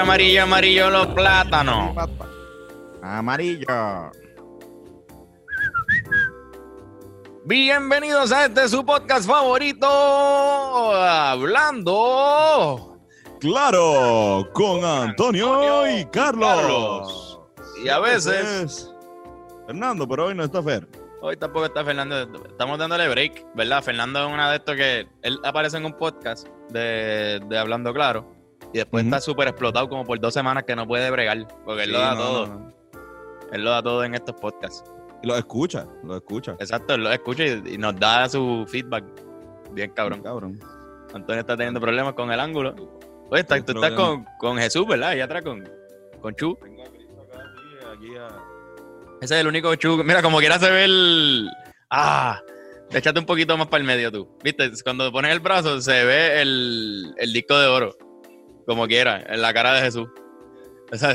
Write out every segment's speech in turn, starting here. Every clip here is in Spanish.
Amarillo, amarillo, amarillo los plátanos. Amarillo. Bienvenidos a este su podcast favorito, hablando. Claro, con Antonio y Carlos. Y a veces, Es Fernando, pero hoy no está Fer. hoy tampoco está Fernando, estamos dándole break, ¿verdad? Fernando es una de estos que él aparece en un podcast de, de Hablando Claro y después está súper explotado como por dos semanas que no puede bregar, porque él lo da no, todo, no, no. él lo da todo en estos podcasts. Y lo escucha, lo escucha. Exacto, él lo escucha y, y nos da su feedback. Bien cabrón. Cabrón. Antonio está teniendo problemas con el ángulo. Oye, está- tú estás con, con Jesús, ¿verdad? Allá atrás con, con Chu. Tengo a Cristo acá, aquí, aquí a... Ese es el único Chu. Mira, como quiera se ve el. Ah, échate un poquito más para el medio tú. Viste, cuando pones el brazo se ve el, el disco de oro. Como quiera, en la cara de Jesús. O sea,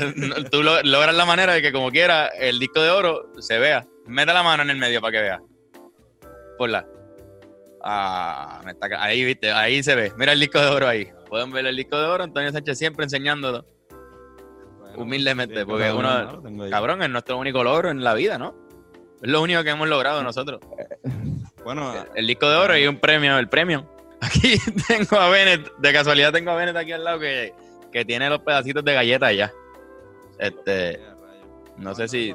tú lo- logras la manera de que como quiera el disco de oro se vea. Mete la mano en el medio para que vea. Ponla. Ah, me está ca- ahí, viste, ahí se ve. Mira el disco de oro ahí. Pueden ver el disco de oro. Antonio Sánchez siempre enseñándolo. Bueno, Humildemente, sí, porque uno- no. Cabrón, es nuestro único logro en la vida, ¿no? Es lo único que hemos logrado nosotros. Bueno, El disco de oro y un premio, el premio. Aquí tengo a Bennett, de casualidad tengo a Bennett aquí al lado que, que tiene los pedacitos de galleta ya. Este, no sé si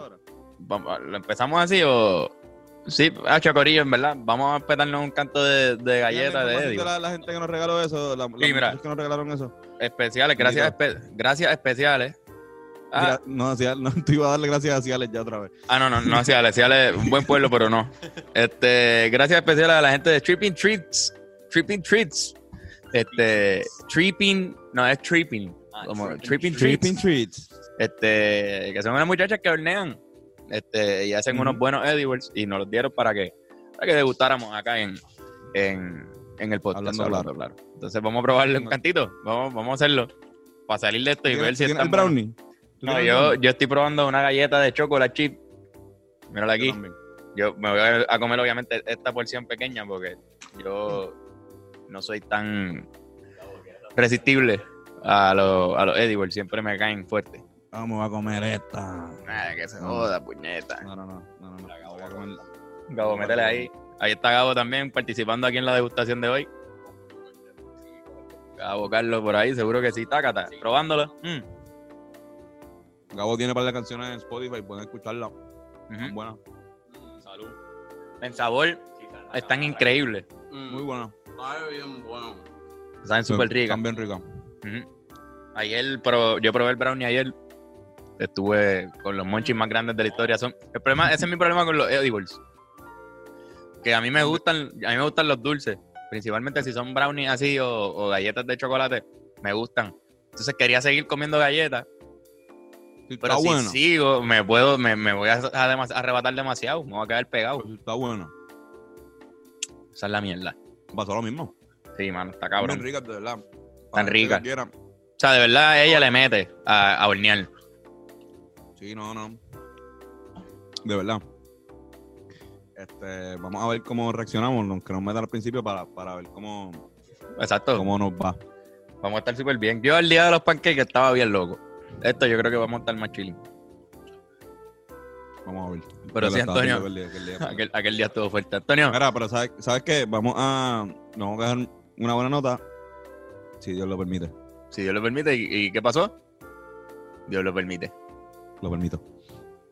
¿lo empezamos así o sí, ah, Chocorillo, en verdad. Vamos a petarnos un canto de, de galleta de Eddie. La, la gente que nos regaló eso, la, mira. que nos regalaron eso. Especiales, gracias, espe- gracias especiales. Ah, Mira, no, no, te iba a darle gracias a Ciales ya otra vez. Ah, no, no, no hacia Ale, hacia Ale, un buen pueblo, pero no. Este, gracias especiales a la gente de Tripping Treats. Tripping Treats. Este, Tripping, no, es Tripping. Como Tripping Treats. Tripping Treats. Este, que son unas muchachas que hornean. Este, y hacen unos buenos edibles y nos los dieron para que, para que degustáramos acá en, en, en el podcast. Hablando claro. Entonces vamos a probarle un cantito. Vamos, vamos a hacerlo. Para salir de esto y ver ¿Tienes, si está el brownie? ¿Tú No, yo, yo estoy probando una galleta de chocolate chip. Mírala aquí. Yo me voy a a comer obviamente esta porción pequeña porque yo no soy tan resistible a los a los edibles, siempre me caen fuerte. Vamos a comer esta. Que se No. joda, puñeta. No, no, no. no, no, no. Voy a comer- Gabo, métele ahí. Ahí está Gabo también participando aquí en la degustación de hoy. Gabo Carlos por ahí, seguro que sí, tácata, probándolo. Mm. Gabo tiene para las canciones en Spotify, pueden escucharla. Ujú. Buena. Salud. En sabor, están increíbles. Muy buena. Sabe bien bueno. Saben súper ricas. Están bien ricas. Ayer, pro- yo probé el brownie ayer. Estuve con los monchis más grandes de la historia. Son, el problema, ese es mi problema con los edibles. Que a mí me gustan, a mí me gustan los dulces. Principalmente si son brownies así o, o galletas de chocolate. Me gustan. Entonces quería seguir comiendo galletas. Sí, Pero está si buena. sigo, me puedo, me, me voy a, a arrebatar demasiado. Me voy a quedar pegado. Está buena. Esa es la mierda. Pasó lo mismo. Sí, mano, está cabrón. bien ricas, de verdad. Tan ricas. O sea, de verdad ella le mete a, a hornear. Sí, no, no. De verdad. Este, vamos a ver cómo reaccionamos, aunque nos metan al principio para, para ver cómo, Exacto. cómo nos va. Vamos a estar súper bien. Yo el día de los pancakes estaba bien loco. Esto yo creo que vamos a estar más chilling. Vamos a ver. Pero sí, Antonio. aquel día- aquel día. Aquel, aquel día estuvo fuerte. Antonio, Mira, pero ¿sabes, ¿sabes qué? Vamos a, nos vamos a dejar una buena nota, si Dios lo permite. si Dios lo permite, ¿y, y qué pasó? Dios lo permite. Lo permito.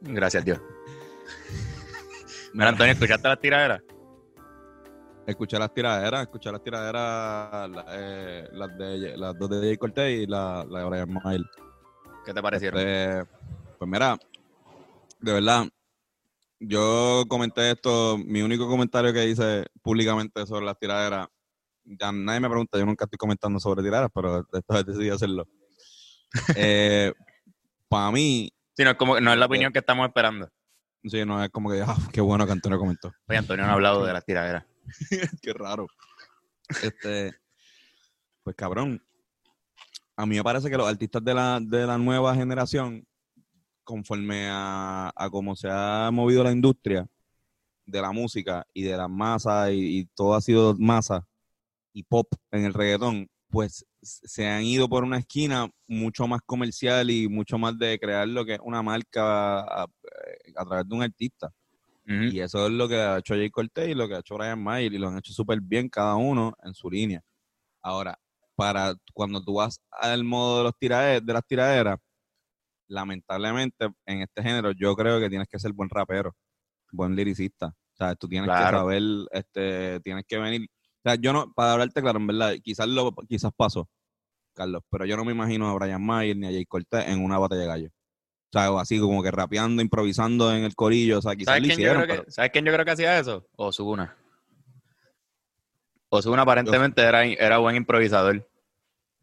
Gracias, Dios. Mira, Antonio, ¿escuchaste las tiraderas? Escuché las tiraderas, escuché las tiraderas, la- eh, las, de, las dos de Jay Cortez y la, la de Brian Mayer. ¿Qué te parecieron? Este, pues mira, de verdad, yo comenté esto, mi único comentario que hice públicamente sobre las tiraderas, ya nadie me pregunta, yo nunca estoy comentando sobre tiraderas, pero esta vez decidí hacerlo. Eh, Para mí, Sí, no es, como, no es la opinión que estamos esperando. sí, no es como que, ah, qué bueno que Antonio comentó. Oye, Antonio no ha hablado de las tiraderas. Qué raro. Este, pues cabrón, a mí me parece que los artistas de la, de la nueva generación, conforme a, a cómo se ha movido la industria de la música y de las masas y, y todo ha sido masa y pop en el reggaetón, pues se han ido por una esquina mucho más comercial y mucho más de crear lo que es una marca a, a través de un artista. Y eso es lo que ha hecho Jay Cortez y lo que ha hecho Brian Mayer y lo han hecho súper bien cada uno en su línea. Ahora, para cuando tú vas al modo de, los tirade- de las tiraderas, lamentablemente en este género yo creo que tienes que ser buen rapero, buen liricista. O sea, tú tienes que saber, este, tienes que venir. O sea, yo no, para hablarte claro, en verdad, quizás lo, quizás pasó, Carlos, pero yo no me imagino a Brian Mayer ni a Jay Cortez en una batalla de gallo. O sea, o así como que rapeando, improvisando en el corillo. O sea, quizás ¿Sabes quién, yo creo que, pero- ¿Sabes quién yo creo que hacía eso? Osuna. Osuna aparentemente era, era buen improvisador.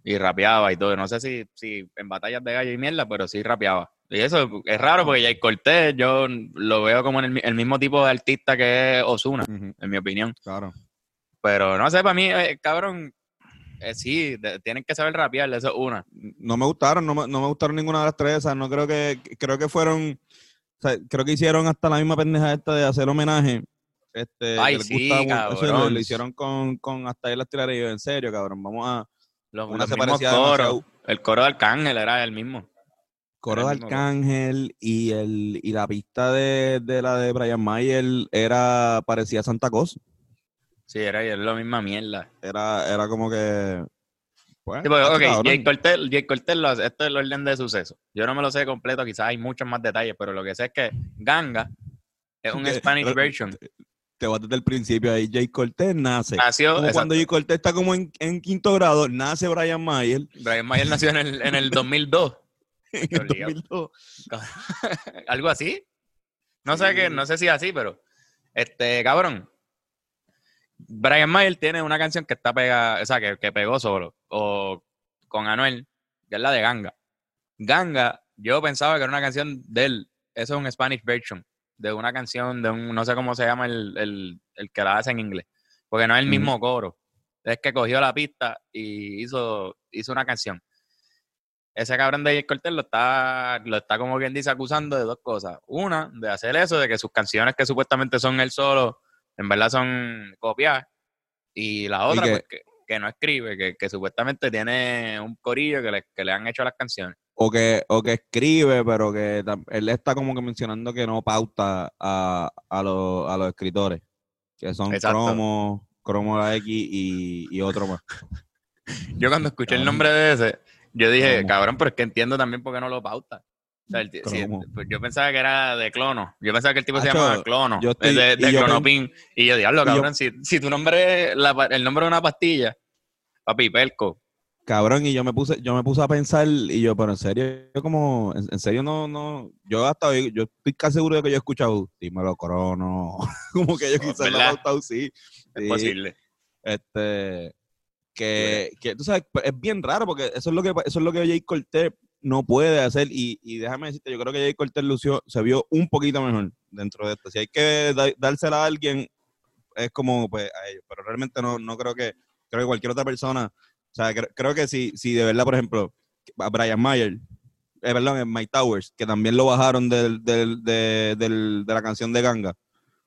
Y rapeaba y todo. No sé si, si en batallas de gallo y mierda, pero sí rapeaba. Y eso es raro porque Jay Cortés yo lo veo como en el, el mismo tipo de artista que es Osuna, en mi opinión. claro. Pero no sé, para mí, eh, cabrón, eh, sí, de- tienen que saber rapear, eso es una. no me gustaron, no me, no me gustaron ninguna de las tres. esas, no creo que, creo que fueron, o sea, creo que hicieron hasta la misma pendeja esta de hacer homenaje. Este, Ay, que les sí, eso lo, hicieron con, con hasta ahí las yo, en serio, cabrón, vamos a Los, una los se mismos coros. El coro de Arcángel era el mismo. Coro de. Arcángel y el y la pista de, de la de Brian Mayer era parecía Santa Cosa. Sí, era, era la misma mierda. Era, era como que pues, Sí, porque, tacho, ok, lo hace- esto es el orden de suceso. Yo no me lo sé completo, quizás hay muchos más detalles, pero lo que sé es que Ganga es un Que- Spanish pero- version. Te vas desde el principio ahí. Jay Cortés nace. Nació, Como exacto. cuando Jay Cortés está como en, en quinto grado, nace Brian Mayer Brian Mayer nació en el, en el 2002. en el Obligado. 2002. Algo así. No sé qué, no sé si es así, pero este, cabrón. Brian Mayer tiene una canción que está pegada, o sea, que, que pegó solo, o con Anuel, que es la de Ganga. Ganga, yo pensaba que era una canción de él. Eso es un Spanish version de una canción, de un, no sé cómo se llama el, el, el que la hace en inglés, porque no es el mismo coro. Es que cogió la pista y hizo, hizo una canción. Ese cabrón de Jay Cortez lo está, lo está como quien dice acusando de dos cosas. Una, de hacer eso, de que sus canciones que supuestamente son él solo, en verdad son copiadas. Y la otra, que- pues, que, que no escribe, que, que supuestamente tiene un corillo que le, que le han hecho las canciones. O que, o que escribe, pero que él está como que mencionando que no pauta a, a, los, a los escritores, que son Exacto. Cromo, Cromo la X y, y otro más. Yo cuando escuché el nombre de ese, yo dije, Cromo. cabrón, pero es que entiendo también por qué no lo pauta. O sea, el pues yo pensaba que era de clono. Yo pensaba que el tipo se llamaba clono. yo estoy- de, de y yo clonopin. Y yo, diablo, yo- cabrón, si, si tu nombre es la el nombre de una pastilla, papi, Pelco. Cabrón, y yo me puse, yo me puse a pensar, y yo, pero en serio, yo como, en, en serio no, no, yo hasta hoy, yo estoy casi seguro de que yo he escuchado, dímelo, Crono, como que yo quizás lo he pautado, sí. Es Sí. posible. Este, que, que tú sabes, pues, es bien raro porque eso es lo que eso es lo que Jay Cortez no puede hacer y, y déjame decirte, yo creo que Jay Cortez lució, se vio un poquito mejor dentro de esto. Si hay que da- dársela a alguien, es como pues a ellos, pero realmente no, no creo que, creo que cualquier otra persona, sea, cre- creo que si, si de verdad, por ejemplo, a Brian Mayer, eh, perdón, en Mike Towers, que también lo bajaron del, del, de, del- de la canción de Ganga,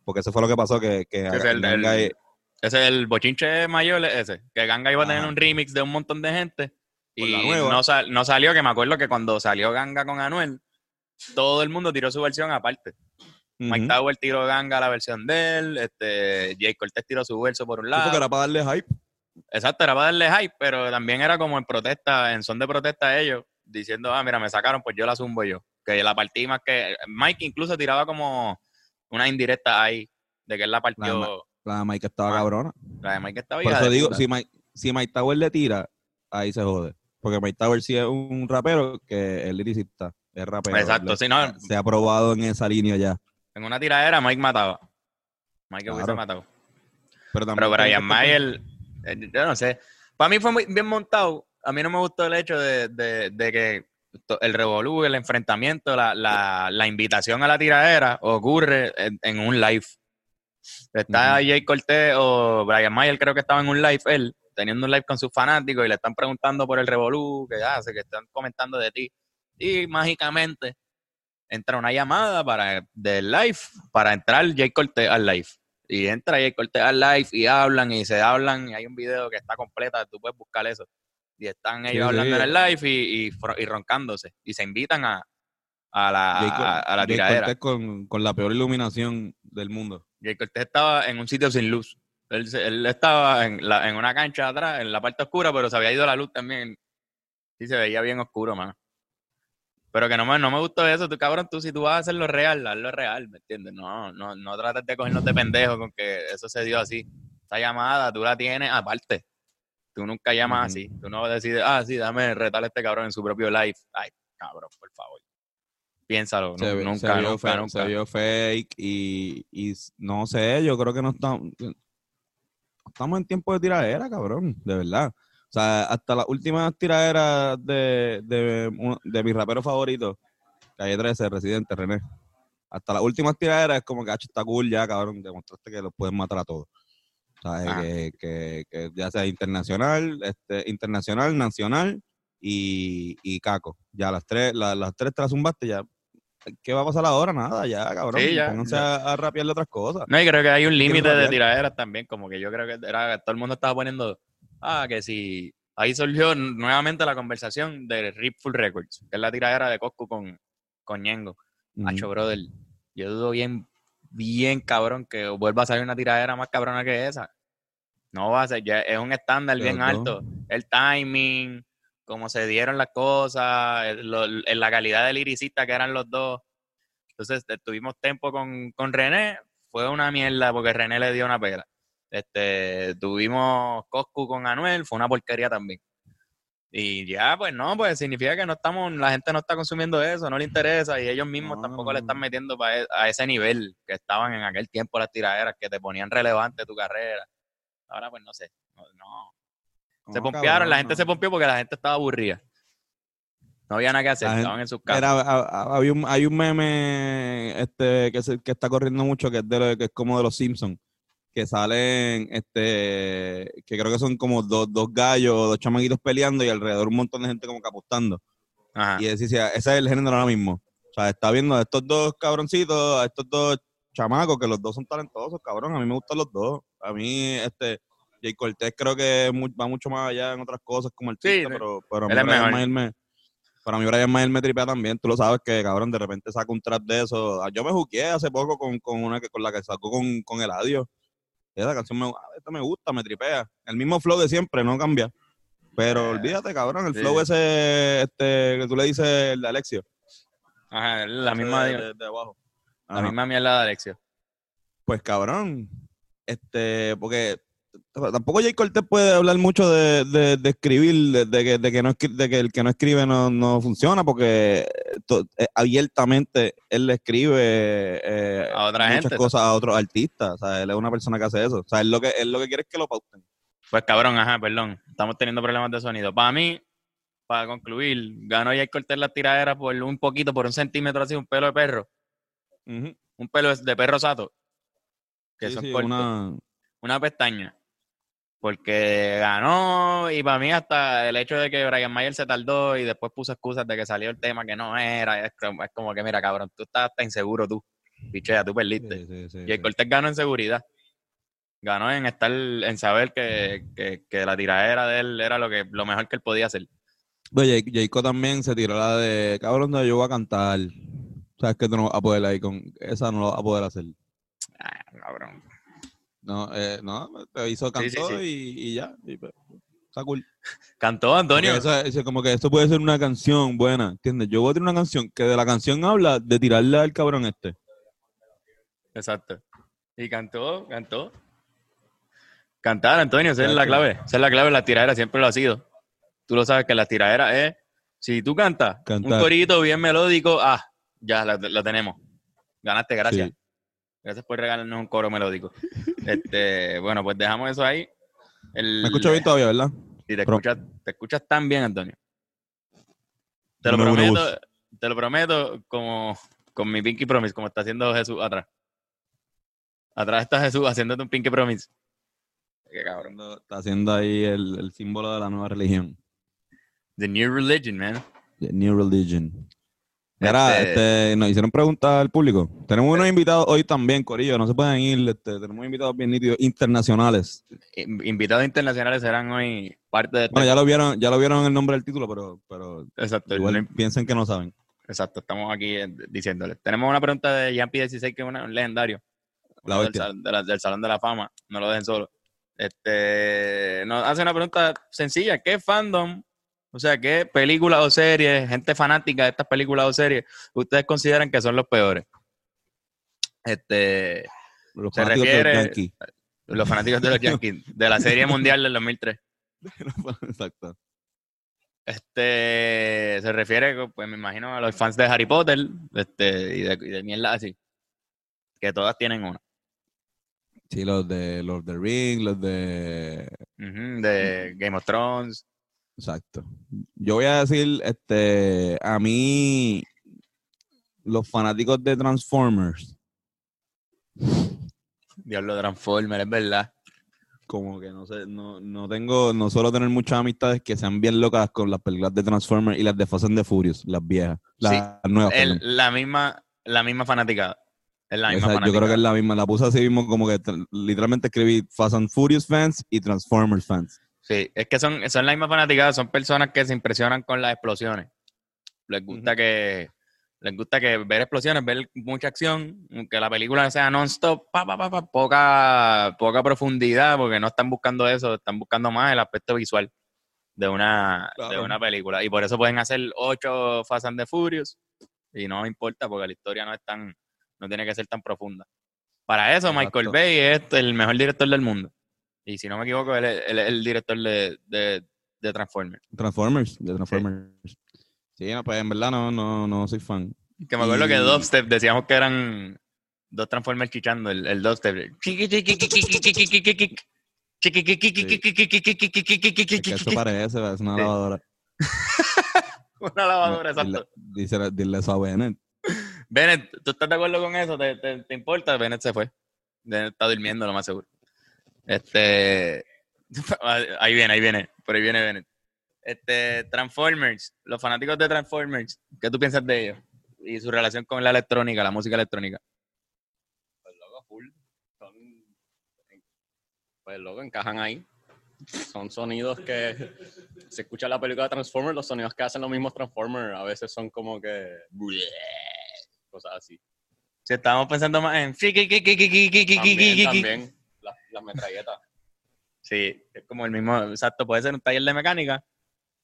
porque eso fue lo que pasó, que, que es el- Ganga el- Ese es el bochinche mayor, es ese. Que Ganga iba a tener Ajá. un remix de un montón de gente. Y no, sal- no salió, que me acuerdo que cuando salió Ganga con Anuel, todo el mundo tiró su versión aparte. Mike. Tower tiró Ganga la versión de él, este, Jay Cortez tiró su verso por un lado. porque era para darle hype. Exacto, era para darle hype, pero también era como en protesta, en son de protesta a ellos, diciendo, ah, mira, me sacaron, pues yo la zumbo yo. Que la partí más que. Mike incluso tiraba como una indirecta ahí, de que él la partió. La de Mike estaba Ah, cabrona. La de Mike estaba Por eso digo, puta. si Mike, si Mike Tower le tira, ahí se jode. Porque Mike Tower sí es un rapero que es liricista, es rapero. Exacto, sí, no. Se ha probado en esa línea ya. En una tiradera, Mike mataba. Mike hubiese Claro. matado. Pero, también Pero Brian Mayer, yo no sé. Para mí fue muy bien montado. A mí no me gustó el hecho de, de- de que el revolú, el enfrentamiento, la, la- la invitación a la tiradera ocurre en, en un live. Está Ujú. Jay Cortez o Brian Mayer, creo que estaba en un live él, teniendo un live con sus fanáticos y le están preguntando por el revolú, que hace, que están comentando de ti. Y mágicamente entra una llamada para del live para entrar Jay Cortez al live. Y entra Jay Cortez al live y hablan y se hablan y hay un video que está completa, tú puedes buscar eso. y están ellos Sí, hablando sí. en el live y, y y roncándose. Y se invitan a, a la, Jay a, a la tiradera. Con, con la peor iluminación del mundo. Jay Cortés estaba en un sitio sin luz. Él, él estaba en, la, en una cancha atrás, en la parte oscura, pero se había ido la luz también. Sí, se veía bien oscuro, mano. Pero que no me, no me gustó eso. Tú, cabrón, tú si tú vas a hacerlo real, hazlo real, ¿me entiendes? No, no, no trates de cogernos de pendejo con que eso se dio así. Esa llamada tú la tienes aparte. Tú nunca llamas Ujú. así. Tú no decides, ah, sí, dame retar a este cabrón en su propio live. Ay, cabrón, por favor. Piénsalo. Se, nunca, se vio nunca, fe- nunca. se vio fake y, no sé, yo creo que no estamos, estamos en tiempo de tiradera, cabrón, de verdad. O sea, hasta las últimas tiraderas de, de, de mi rapero favorito, Calle 13, Residente, René. Hasta las últimas tiraderas es como que, "Acho, está cool ya, cabrón, demostraste que los pueden matar a todos. O sea, Ajá. que, que, que ya sea internacional, este, internacional, nacional y, y Caco. Ya las tres, la- las tres te las zumbaste ya. ¿Qué va a pasar ahora? Nada, ya, cabrón. Sí, ya, Pónganse ya. A, a rapearle otras cosas. No, y creo que hay un límite de tiraderas también, como que yo creo que era todo el mundo estaba poniendo, ah, que si ahí surgió nuevamente la conversación de Ripful Records, que es la tiradera de Coscu con, con Ñengo. Ujú. Hacho, brother, yo dudo bien, bien cabrón que vuelva a salir una tiradera más cabrona que esa. No va a ser, ya es un estándar bien alto. El timing, cómo se dieron las cosas, el- lo- la calidad del liricista que eran los dos. Entonces, tuvimos tiempo con, con René, fue una mierda porque René le dio una pela. Este, tuvimos Coscu con Anuel, fue una porquería también. Y ya, pues no, pues significa que no estamos, la gente no está consumiendo eso, no le interesa y ellos mismos No, tampoco le están metiendo e- a ese nivel que estaban en aquel tiempo las tiraderas que te ponían relevante tu carrera. Ahora pues no sé, no, no. se pompearon, cabrón, la gente no. se pompeó porque la gente estaba aburrida. No había nada que hacer, gente- estaban en sus casas. Era, había un, hay un meme este, que, se- que está corriendo mucho que es, de lo- que es como de los Simpsons, que salen, este, que creo que son como dos, dos gallos, dos chamaquitos peleando y alrededor un montón de gente como que apostando. Ajá. Y decía, ese es el género ahora mismo. O sea, está viendo a estos dos cabroncitos, a estos dos chamacos, que los dos son talentosos, cabrón. A mí me gustan los dos. A mí, este, Jay Cortés creo que es va mucho más allá en otras cosas como artista, Sí, pero, pero a mí es Brian. Mayer me, para mí Brian Mayer me tripea también. Tú lo sabes que, cabrón, de repente saca un trap de eso. Ah, Yo me juqué hace poco con, con una que con la que sacó con, con Eladio. Esa canción me, esta me gusta, me tripea. El mismo flow de siempre, no cambia. Pero Eh, olvídate, cabrón, el sí. flow ese este, que tú le dices, el de Alexio. Ajá, la misma, de, de- de abajo. la Ajá. misma mierda de Alexio. Pues cabrón, este, porque tampoco Jay Cortés puede hablar mucho de, de- de escribir, de, de que, de, que no de que el que no escribe no, no funciona, porque to- eh, abiertamente él le escribe eh, A otra muchas gente, cosas a otros artistas. O sea, él es una persona que hace eso. O sea, él lo que, él lo que quiere es que lo pauten. Pues cabrón, ajá, perdón. Estamos teniendo problemas de sonido. Para mí, para concluir, ganó Jay Cortés la tiradera por un poquito, por un centímetro así, un pelo de perro. Un pelo de perro sato. Que Sí, son sí, cortos. una- una pestaña. Porque ganó y para mí hasta el hecho de que Brian Mayer se tardó y después puso excusas de que salió el tema que no era, es como, es como que mira cabrón, tú estás hasta inseguro tú, pichea, tú perdiste. sí, sí, sí, Y el. Cortés ganó en seguridad. Ganó en estar, en saber que, que, que la tiradera de él era lo que lo mejor que él podía hacer. Oye, Jayco también se tiró la de, cabrón, no, yo voy a cantar. Sabes que tú no vas a poder ahí con, esa no lo vas a poder hacer. Ah, cabrón. No, eh, no, te hizo, Sí, sí, cantó sí. Y, y ya. y pues, está cool. Cantó Antonio. Porque eso- eso como que esto puede ser una canción buena, ¿entiendes? Yo voy a tener una canción que de la canción habla de tirarle al cabrón este. Exacto. Y cantó, cantó. Cantar, Antonio, esa es la clave. Esa es la clave la tiradera, siempre lo ha sido. Tú lo sabes que la tiradera es, si tú cantas un corito bien melódico, ah, ya la- lo tenemos. Ganaste, gracias. Sí. Gracias por regalarnos un coro melódico. este, bueno, pues dejamos eso ahí. El- Me escucho bien todavía, ¿verdad? Sí, te Pro- escuchas, te escuchas tan bien, Antonio. Te lo prometo, te lo prometo como con mi pinky promise, como está haciendo Jesús atrás. Atrás está Jesús haciéndote un pinky promise. Qué cabrón. Está haciendo ahí el, el símbolo de la nueva religión. The new religion, man. The New Religion. Era, Este- este, nos hicieron preguntas al público. Tenemos unos invitados hoy también, Corillo, no se pueden ir. Este, tenemos invitados bien nítidos, internacionales. In- Invitados internacionales serán hoy parte de este. Bueno, ya lo vieron, ya lo vieron en el nombre del título, pero, pero Exacto, igual piensen que no saben. exacto, estamos aquí eh, diciéndole. Tenemos una pregunta de Yampi 16 que es una- un legendario. La del, sal- de la- del Salón de la Fama, no lo dejen solo. Este, nos hace una pregunta sencilla, ¿qué fandom, o sea, qué películas o series, gente fanática de estas películas o series, ustedes consideran que son los peores? Este, Los Se fanáticos de los refiere- Yankees. los fanáticos de los Yankees, de la Serie Mundial del 2003. Exacto. Este, se refiere, pues me imagino, a los fans de Harry Potter, este, y de, y de mierda así, que todas tienen una. Sí, los de los de Ring, los de de Game of Thrones, Exacto. Yo voy a decir, este, a mí, los fanáticos de Transformers, Diablo Transformer, es verdad. como que no sé, no, no tengo, no suelo tener muchas amistades que sean bien locas con las películas de Transformers y las de Fast and the Furious, las viejas, las nuevas. El- perdón. la misma, la misma fanaticada. Es la misma Esa, yo creo que es la misma, la puse así mismo como que literalmente escribí Fast and Furious fans y Transformers fans. Sí, es que son, son la misma fanaticada, son personas que se impresionan con las explosiones. Les gusta que les gusta que ver explosiones, ver mucha acción, que la película sea non-stop, pa, pa, pa, pa, poca, poca profundidad, porque no están buscando eso, están buscando más el aspecto visual de una, de una película. Y por eso pueden hacer ocho Fast and the Furious, y no importa, porque la historia no es tan, no tiene que ser tan profunda. Para eso, Michael. Bay es el mejor director del mundo. Y si no me equivoco, él es, él es el director de, de, de Transformers. Transformers, de Transformers. Sí, no, pues en verdad no, no, no soy fan. Que me acuerdo que Y- Dubstep decíamos que eran dos Transformers chichando, el, el Dubstep. Es que eso parece, es una Sí. lavadora. Una lavadora, Dile- exacto. Dice, dile eso a Bennett. Bennett, ¿tú estás de acuerdo con eso? ¿Te, te, te importa? Bennett se fue. Bennett está durmiendo, lo más seguro. Este. Ahí viene, ahí viene. Por ahí viene Bennett. Este, Transformers, los fanáticos de Transformers, ¿qué tú piensas de ellos? Y su relación con la electrónica, la música electrónica. Pues loco, full. Son, pues loco, encajan ahí. Son sonidos que se escucha en la película de Transformers, los sonidos que hacen los mismos Transformers a veces son como que cosas así. Si estábamos pensando más en. También, también las, metralletas. Sí, es como el mismo, exacto, puede ser un taller de mecánica.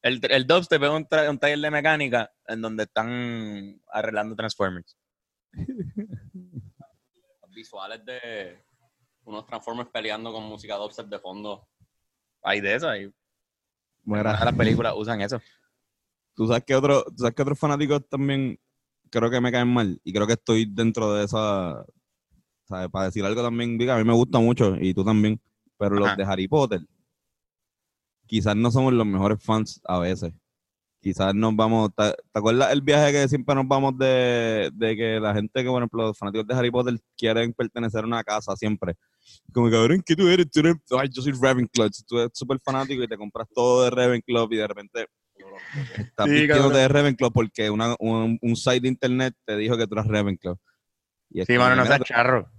El, el dubstep es un, tra- un taller de mecánica en donde están arreglando Transformers. Los visuales de unos Transformers peleando con música dubstep de fondo. Hay de eso, hay. Todas las películas usan eso. tú sabes que otro, tú sabes que otros fanáticos también creo que me caen mal y creo que estoy dentro de esa, ¿sabes? Para decir algo también, diga, a mí me gusta mucho y tú también, pero los de Harry Potter, quizás no somos los mejores fans a veces. Quizás nos vamos, ¿te, te acuerdas el viaje que siempre nos vamos de, de que la gente que, por ejemplo, los fanáticos de Harry Potter quieren pertenecer a una casa siempre? Como cabrón, ¿qué tú eres? Tú eres, ay, yo soy Ravenclaw. Tú eres súper fanático y te compras todo de Ravenclaw y de repente estás Sí, vistiéndote de Ravenclaw porque una, un, un site de internet te dijo que tú eras Ravenclaw. Y Sí, mano, no seas charro.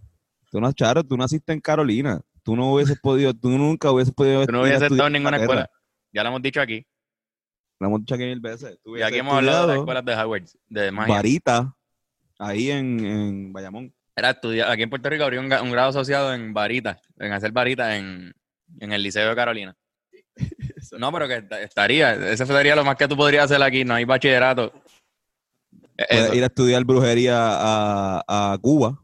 Tú no charo, tú naciste en Carolina. Tú no hubieses podido, tú nunca hubieses podido Tú no hubieses estado en ninguna escuela. Ya lo hemos dicho aquí. Lo hemos dicho aquí mil veces. Tú Y aquí hemos hablado de las escuelas de Howard, de magia. Varita, ahí en, en Bayamón. Era estudiar, aquí en Puerto Rico habría un, grado asociado en varita, en hacer varita en, en el Liceo de Carolina. No, pero que est- estaría, ese sería lo más que tú podrías hacer aquí, no hay bachillerato. Ir a estudiar brujería a, a Cuba.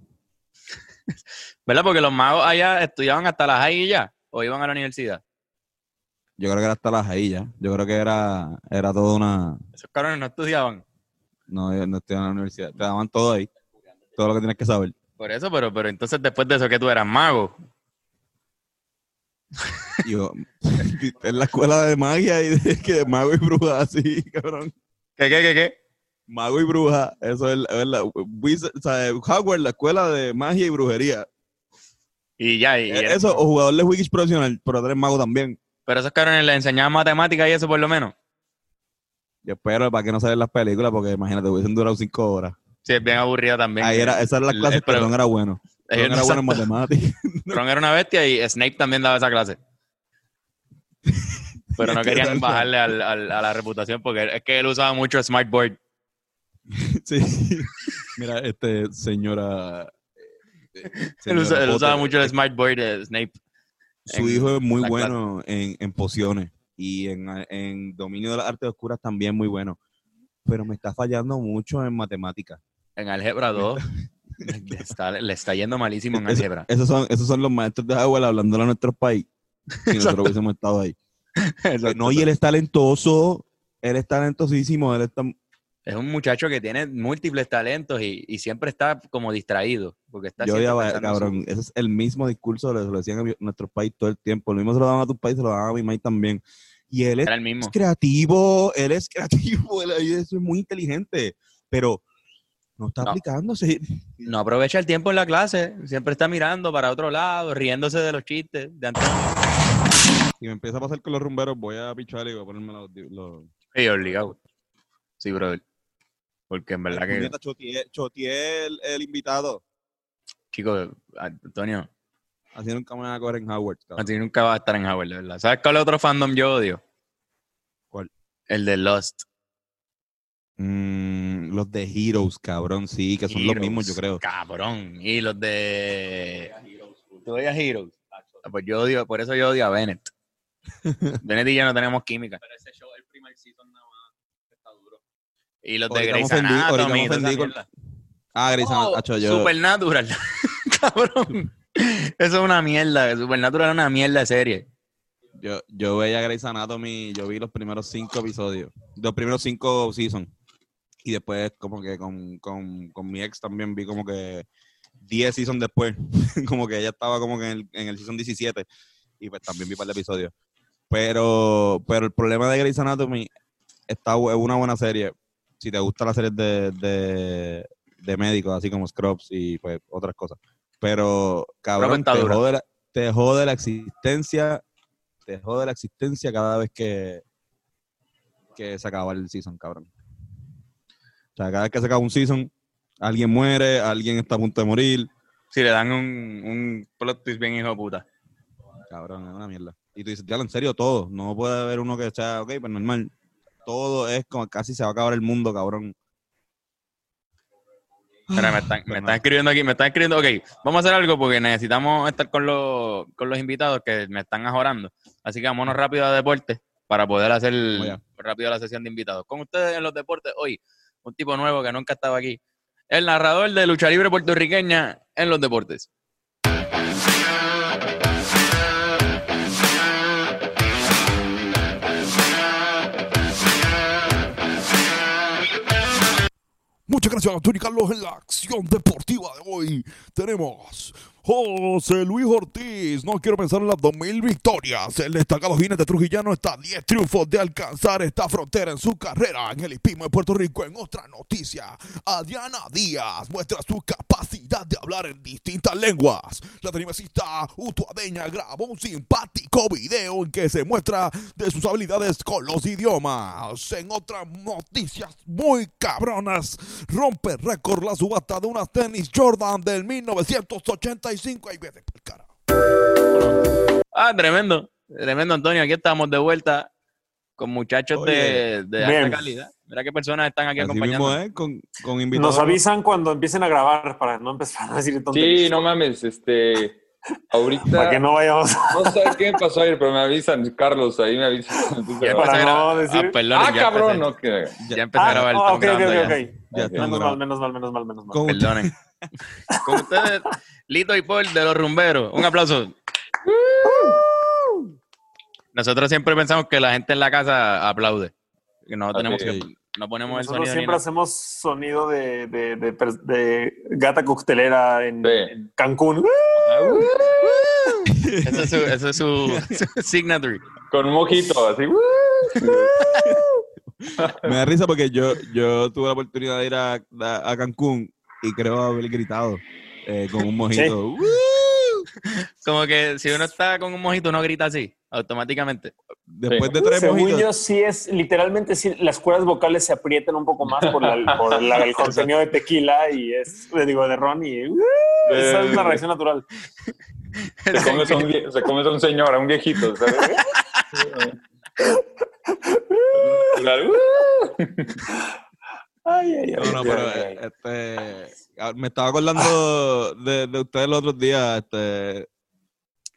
¿Verdad? Porque los magos allá estudiaban hasta las y ya, o iban a la universidad. Yo creo que era hasta las ahí ya. Yo creo que era, era toda una. Esos cabrones no estudiaban. No, no estoy en la universidad. Te daban todo ahí. Todo lo que tienes que saber. Por eso, pero, pero entonces después de eso que tú eras mago. Yo, en la escuela de magia y de que mago y bruja, así, cabrón. ¿Qué, qué, qué, qué? Mago y bruja, eso es, es la. Wizard- o sea, Hogwarts, la escuela de magia y brujería. Y ya, y, y era- Eh, Eso, o jugador de Wikis profesional, pero tú eres mago también. pero esos cabrones les enseñaban matemáticas y eso por lo menos. Yo espero para que no salen las películas, porque imagínate, hubiesen durado cinco horas. Sí, es bien aburrida también. Ahí era, esa era la clase que Ron era bueno. Ron era bueno en matemáticas. Ron era una bestia y Snape también daba esa clase. Pero no querían bajarle al- al- a la reputación porque es que él usaba mucho Smartboard. Sí. Mira, este, señora. eh, Él, señora usa- él usaba mucho el Smartboard de Snape. Su en hijo es muy bueno en, en pociones y en, en dominio de las artes oscuras también muy bueno. Pero me está fallando mucho en matemáticas. En Álgebra 2 le está, le está yendo malísimo en Eso- álgebra. Esos son, esos son los maestros de Howard hablando a nuestro país. Si nosotros hubiésemos estado ahí. No, y él es talentoso. Él es talentosísimo. Él está. Es un muchacho que tiene múltiples talentos y, y siempre está como distraído. Porque está Yo su- cabrón. Ese es el mismo discurso. Se lo decían a nuestro país todo el tiempo. Lo mismo se lo daban a tu país, se lo daban a mi país también. Y él es Era el mismo. es creativo, él es creativo, él es muy inteligente, pero no está No. aplicándose. No aprovecha el tiempo en la clase. Siempre está mirando para otro lado, riéndose de los chistes de Antonio. Si me empieza a pasar con los rumberos, voy a pichar y voy a ponerme los... los... Y obligado. Sí, brother. Porque en verdad que, choteé, choteé el, el invitado. chicos, Antonio, Así nunca me van a coger en Howard. cabrón. así nunca va a estar en Howard, de verdad. ¿Sabes cuál otro fandom yo odio? ¿Cuál? El de Lost. Mm, los de Heroes, cabrón, sí, que son los mismos, yo creo. Cabrón. Y los de. ¿Tú odias Heroes? Ah, Pues yo odio, por eso yo odio a Bennett. Bennett y yo no tenemos química. Pero ese show, el primer season nada más, está duro. Y los de Grey's Anatomy. con-. Ah, Grey's Oh, Anatomy, Supernatural. Cabrón. Eso es una mierda. Supernatural es una mierda de serie. yo, yo veía Grey's Anatomy, yo vi los primeros cinco episodios, los primeros cinco seasons. Y después como que con, con, con mi ex también vi como que 10 seasons después, como que ella estaba como que en el, en el season 17 y pues también vi un par de episodios. Pero, pero el problema de Grey's Anatomy está, es una buena serie. Si te gusta la serie de, de, de médicos, así como Scrubs y pues otras cosas. Pero, cabrón, te jode, la, te jode la existencia, te jode la existencia cada vez que, que se acaba el season, cabrón. O sea, cada vez que se acaba un season, alguien muere, alguien está a punto de morir. Si le dan un, un plot twist bien hijo de puta. Cabrón, es una mierda. Y tú dices, ya en serio, todo. No puede haber uno que sea, ok, pues normal. Todo es como casi se va a acabar el mundo, cabrón. Espera, me están, me escribiendo aquí, me están escribiendo. Ok, vamos a hacer algo porque necesitamos estar con los, con los invitados que me están ajorando. Así que vámonos rápido a deportes para poder hacer rápido la sesión de invitados. Con ustedes en los deportes hoy, un tipo nuevo que nunca estaba aquí. El narrador de lucha libre puertorriqueña en los deportes. Muchas gracias, Tony Carlos. En la acción deportiva de hoy tenemos José Luis Ortiz. No quiero pensar en las 2000 victorias. El destacado jinete trujillano está a 10 triunfos de alcanzar esta frontera en su carrera en el hipismo de Puerto Rico. En otra noticia, Adriana Díaz muestra su capacidad de hablar en distintas lenguas. La tenimesista utuadeña grabó un simpático video en que se muestra de sus habilidades con los idiomas. En otras noticias muy cabronas, rompe récord la subasta de unas tenis Jordan del 1985. Ahí vete por cara. Ah, tremendo, tremendo, Antonio. Aquí estamos de vuelta con muchachos de, Oye, de bien. alta calidad. Mira qué personas están aquí Así mismo acompañando. es, con, con invitados. Nos avisan cuando empiecen a grabar para no empezar a decir tonterías. Sí, no mames, este. Ahorita. Para que no vayamos. No sé qué me pasó ayer, pero me avisan, Carlos, ahí me avisan. Entonces, Ya Para empecé a no grabar. decir- Ah, perdón, ah, ya cabrón, empecé, no, que. ya empecé a Ah, grabar. oh, estamos ok, ok, grabando ok, ya. Ya Menos mal, menos mal, menos mal, menos mal. Con- Perdonen. Con ustedes, Lito y Paul de los rumberos. Un aplauso. Nosotros siempre pensamos que la gente en la casa aplaude. Que no tenemos Ok. que. No ponemos el Nosotros sonido. ni siempre hacemos sonido de, de, de, de gata coctelera en, Sí. en Cancún. Eso es su, eso es su, su signature. Con un mojito, así. Me da risa porque yo, yo tuve la oportunidad de ir a, a- a Cancún y creo haber gritado eh, con un mojito. Como que si uno está con un mojito, uno grita así, automáticamente. después de tres Según mojitos. yo, sí es, literalmente, sí, las cuerdas vocales se aprietan un poco más por, la- por la- el contenido de tequila y es, le digo, de ron y uh, esa es una reacción natural. Se comes a un, se comes a un señor, a un viejito, ¿sabes? Ay, ay, ay. No, no, pero este, ah, me estaba acordando de, de ustedes los otros días, este,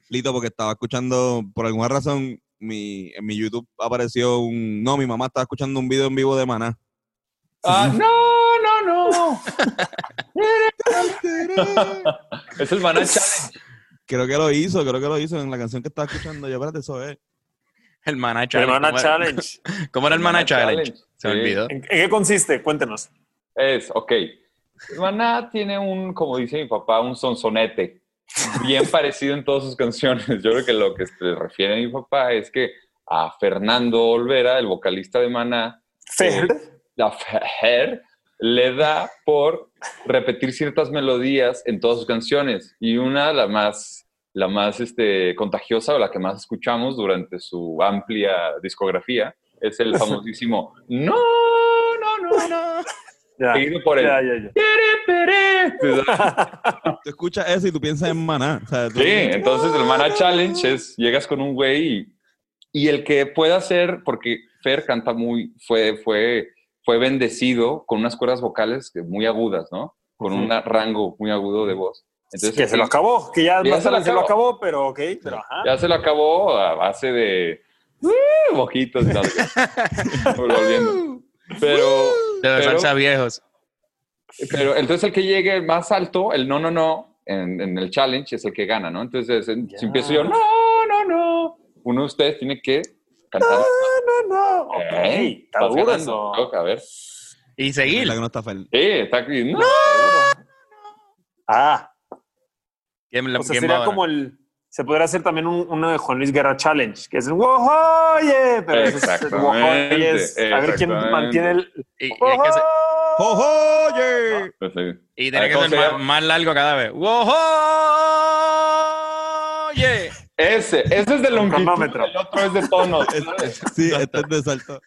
Lito, porque estaba escuchando, por alguna razón, mi, en mi YouTube apareció un, no, mi mamá estaba escuchando un video en vivo de Maná. Ah, no, no, no. es el Maná Challenge. Creo que lo hizo, creo que lo hizo en la canción que estaba escuchando. Yo, espérate, eso es. El Mana Challenge. ¿Cómo era- Challenge. ¿Cómo era el Mana Challenge? Se me olvidó. ¿En, qué consiste? Cuéntenos. Es, ok. Maná tiene un, como dice mi papá, un sonsonete bien parecido en todas sus canciones. Yo creo que lo que se refiere a mi papá es que a Fernando Olvera, el vocalista de Maná, Fer. la Fer, le da por repetir ciertas melodías en todas sus canciones. Y una, la más, la más este, contagiosa o la que más escuchamos durante su amplia discografía, es el famosísimo No, no, no, no. Ya, Seguido por el ya, ya, ya. Tú escuchas eso y tú piensas en Maná. O sea, tú- Sí, entonces el Mana Challenge es, llegas con un güey y, y el que pueda hacer, porque Fer canta muy, fue, fue, fue bendecido con unas cuerdas vocales muy agudas, ¿no? Con Ujú. un rango muy agudo de voz. Entonces, que se lo acabó, que ya, Ya más se lo se lo acabó. pero ok, pero ajá. Ya se lo acabó a base de uh, mojitos y tal. Pero, De pero, besarse a viejos. pero entonces el que llegue más alto, el no, no, no, en, en el challenge es el que gana, ¿no? Entonces, en- Ya. si empiezo yo, no, no, no, uno de ustedes tiene que cantar. No, no, ok, Eh, está duro eso. A ver. Sí, Y Es la seguir. que no está fel. está aquí. No. Ah, ¿Quién, la- o sea, sería ahora? como el... Se podría hacer también un- uno de Juan Luis Guerra Challenge, que es el Wojoye, pero ese es el es a ver quién mantiene el... Y, y es que se- ¡Oye! Sí. y A tiene que ¿cómo ser se más, largo cada vez. ¡Wow! Oye. Ese, ese es de longitud, cronómetro. el otro es de tono. Sí, este es de salto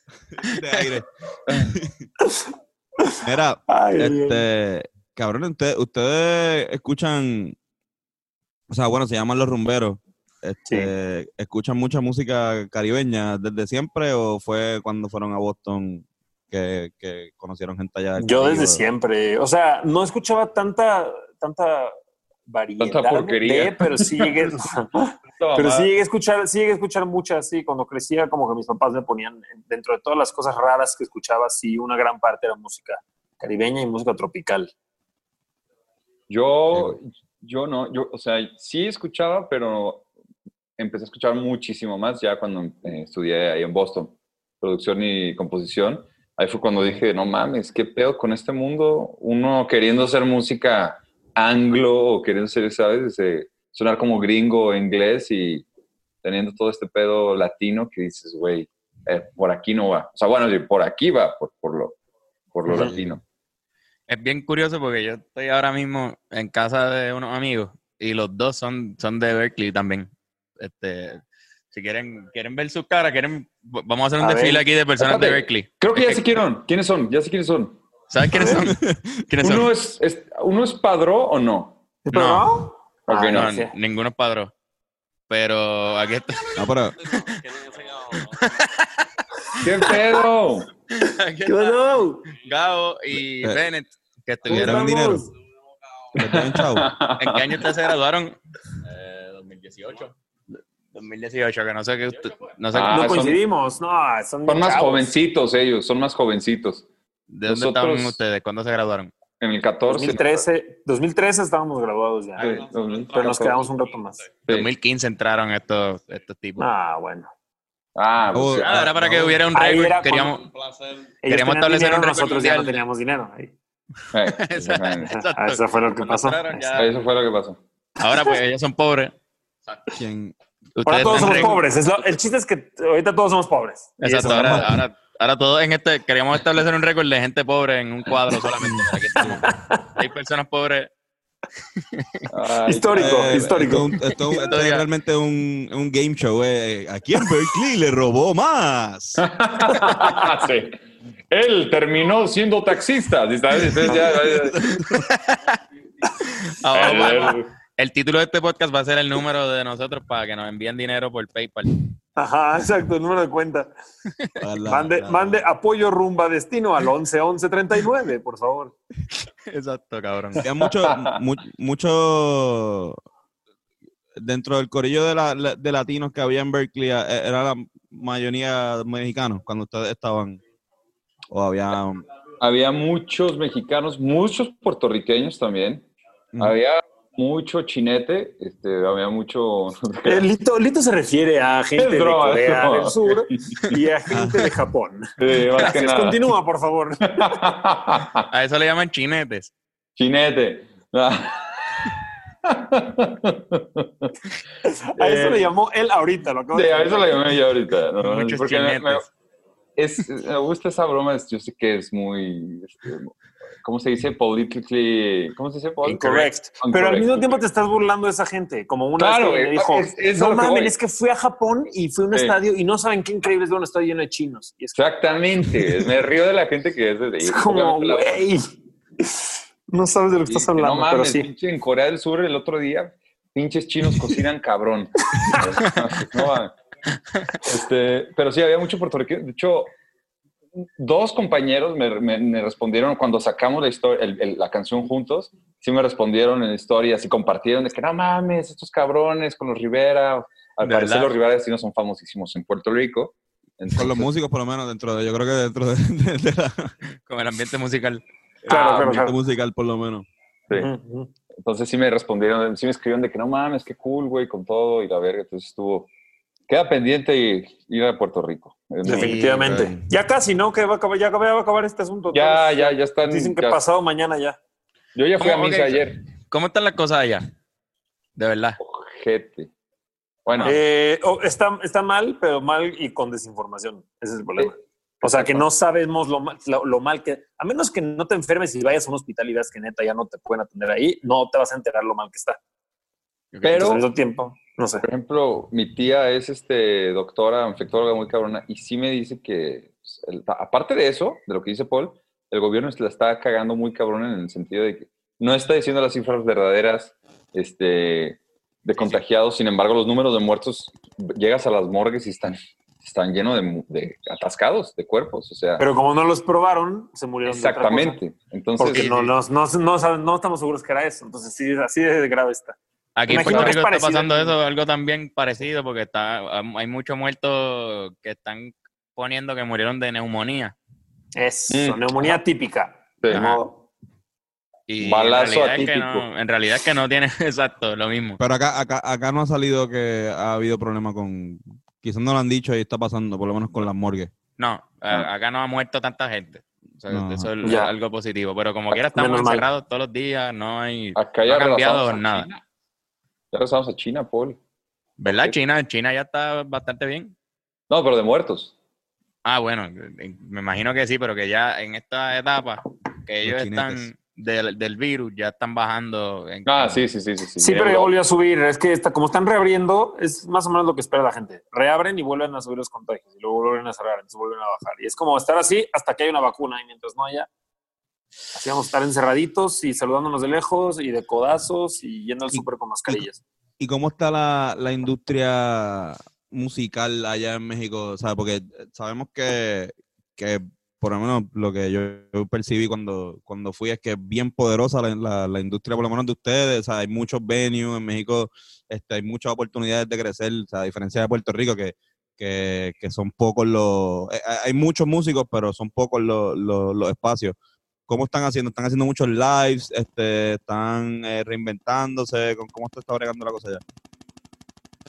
de aire. Mira, ay. este, cabrón, ustedes, ustedes escuchan, o sea, bueno, se llaman los rumberos. Este, ¿Escuchan mucha música caribeña desde siempre o fue cuando fueron a Boston que, que conocieron gente allá? del Yo desde siempre, o sea, no escuchaba tanta, tanta variedad Tanta porquería. de, pero sí llegué, pero sí llegué a escuchar, sí llegué a escuchar muchas, sí, cuando crecía como que mis papás me ponían, dentro de todas las cosas raras que escuchaba, sí, una gran parte era música caribeña y música tropical. Yo, yo no, yo, o sea, sí escuchaba, pero empecé a escuchar muchísimo más ya cuando eh, estudié ahí en Boston, producción y composición. Ahí fue cuando dije, no mames, qué pedo con este mundo. Uno queriendo hacer música anglo o queriendo ser, ¿sabes? Ese- sonar como gringo o inglés y teniendo todo este pedo latino que dices, güey, eh, por aquí no va. O sea, bueno, por aquí va, por, por lo, por lo latino. Es bien curioso porque yo estoy ahora mismo en casa de unos amigos y los dos son, son de Berkeley también. Este, si quieren, quieren ver sus caras, quieren, vamos a hacer un A desfile ver. aquí de personas de. Berkeley. Creo que ya sé quiénes, quiénes son, ya sé quiénes son. ¿Sabes quiénes son? ¿Quiénes son? ¿Uno es, es- ¿Uno es padró o no? No. Ok, Ah, no. Ninguno es padrón. Pero aquí está. No, pero ¿Qué pedo? ¿Qué pasó? Gabo y Eh, Bennett, que ¿te dieron estuvieron. dinero? ¿En qué año ustedes se graduaron? Eh, 2018. 2018, que no sé qué. usted- No sé Ah, no son- coincidimos, no, son, Son más jovencitos ellos, son más jovencitos. de dónde nosotros- estaban ustedes, cuándo se graduaron. En el 14. 2013, 2013 estábamos graduados ya, Sí, 2014. pero nos quedamos un rato más. Sí. 2015 entraron estos, estos tipos. Ah, bueno. Ah, pues. Ah, era para que hubiera un récord. Queríamos, Queríamos establecer dinero, un récord nosotros ya no mundial. teníamos dinero. ahí. Eh. Ah, eso fue lo que pasó. ya- Eso fue lo que pasó. Ahora pues ellos son pobres. ¿Quién? Ahora todos somos re- pobres. es lo- el chiste es que ahorita todos somos pobres. Exacto, ahora, normal. ahora, ahora todos en este, queríamos establecer un récord de gente pobre en un cuadro solamente. Aquí estamos. Hay personas pobres Ay, histórico, Eh, histórico. Esto, esto- esto es realmente un, un game show. Eh. Aquí en Berkeley le robó más. sí. Él terminó siendo taxista. ¿sabes? Entonces ya- ya- vamos. El título de este podcast va a ser el número de nosotros para que nos envíen dinero por PayPal. Ajá, exacto, el número de cuenta. Mande, la- mande apoyo rumba destino al 11 11 39, por favor. Exacto, cabrón. Había mucho, mu- mucho dentro del corillo de, la- de latinos que había en Berkeley, eh, era la mayoría mexicanos cuando ustedes estaban. O había. um, Había muchos mexicanos, muchos puertorriqueños también. mm, Había mucho chinete, este, había mucho... Eh, Lito, Lito se refiere a gente de Corea broma. del Sur y a gente de Japón. Sí, más que Gracias, nada. continúa, por favor. A eso le llaman chinetes. Chinete. A eso le llamó él ahorita, lo acabo Sí, de a eso la llamé yo ahorita. ¿no? Muchos Porque me, me- chinetes. es, me gusta esa broma, es- yo sé que es muy, este, ¿cómo se dice? Politically, ¿cómo se dice? Incorrect. Pero al mismo tiempo te estás burlando de esa gente. Como una Claro, vez que me es- dijo, es- es a no mames, voy". es que fui a Japón y fui a un Sí. estadio y no saben qué increíble es ver un estadio lleno de chinos. Y es, Exactamente, me río de la gente que es de es como, güey, no sabes de lo que estás hablando, no pero mames, sí. pinche, en Corea del Sur el otro día, pinches chinos cocinan cabrón. No, mames. este, pero sí, había mucho puertorriqueño. De hecho, dos compañeros me, me- me respondieron cuando sacamos la, historia, el- el- la canción juntos, sí me respondieron en historias y compartieron de que no mames, estos cabrones con los Rivera. Al ¿De parecer verdad? los Rivera sí no son famosísimos en Puerto Rico. Con los Entonces, músicos, por lo menos, dentro de. Yo creo que dentro de, de- de la Con el ambiente musical. Claro, claro, ambiente claro. musical, por lo menos. sí. Entonces sí me respondieron, sí me escribieron de que no mames, qué cool, güey, con todo y la verga. Entonces estuvo, queda pendiente y ir a Puerto Rico. Definitivamente. ya casi, ¿no? Que va a acabar, ya va a acabar este asunto. Ya, Todos ya, ya están. Dicen que ya- pasado mañana ya. Yo ya fui a misa ayer. ¿Cómo están las cosas allá? De verdad. Ojete. Bueno, Eh, oh, está, está mal, pero mal y con desinformación. Ese es el problema. O sea, que no sabemos lo mal, lo, lo mal que... A menos que no te enfermes y vayas a un hospital y veas que neta ya no te pueden atender ahí, no te vas a enterar lo mal que está. pero, Entonces, al mismo tiempo, no sé. por ejemplo, mi tía es este doctora, infectóloga muy cabrona, y sí me dice que, pues, el- aparte de eso, de lo que dice Paul, el gobierno se la está cagando muy cabrón en el sentido de que no está diciendo las cifras verdaderas este, de contagiados, sin embargo, los números de muertos, llegas a las morgues y están, están llenos de, atascados de cuerpos, o sea, Pero como no los probaron, se murieron de otra cosa. exactamente. Entonces, Porque no, no, no, no estamos seguros que era eso. Entonces, sí, así de grave está. Aquí en Puerto es Rico está pasando eso, algo también parecido, porque está hay muchos muertos que están poniendo que murieron de neumonía. Eso, Mm. neumonía típica. De modo. Y Balazo en realidad, es que atípico. no, en realidad es que no tiene exacto lo mismo. Pero acá, acá, acá no ha salido que ha habido problema con. Quizás no lo han dicho y está pasando, por lo menos con las morgues. No, Ah. acá no ha muerto tanta gente. O sea, No. eso es Ya. algo positivo. Pero como quiera estamos encerrados todos los días, no hay acá no ha cambiado nada. China. Ya regresamos a China, Paul. ¿Verdad? China, China ya está bastante bien. No, pero de muertos. Ah, bueno, me imagino que sí, pero que ya en esta etapa que ellos están del, del virus, ya están bajando. En, Ah, sí, sí, sí, sí. Sí, Sí, pero ya volvió a subir. Es que está, como están reabriendo, es más o menos lo que espera la gente. Reabren y vuelven a subir los contagios. Y luego vuelven a cerrar, entonces vuelven a bajar. Y es como estar así hasta que haya una vacuna. Y mientras no haya, a estar encerraditos y saludándonos de lejos y de codazos y yendo al Y- súper con mascarillas. ¿Y cómo está la, la industria musical allá en México? O sea, porque sabemos que, que por lo menos lo que yo, yo percibí cuando, cuando fui es que es bien poderosa la, la- la industria, por lo menos de ustedes. O sea, hay muchos venues en México, este, hay muchas oportunidades de crecer, o sea, a diferencia de Puerto Rico, que, que, que son pocos los... eh, hay muchos músicos, pero son pocos los, los, los espacios. ¿Cómo están haciendo? ¿Están haciendo muchos lives? Este, ¿Están eh, reinventándose? ¿Cómo está bregando la cosa allá?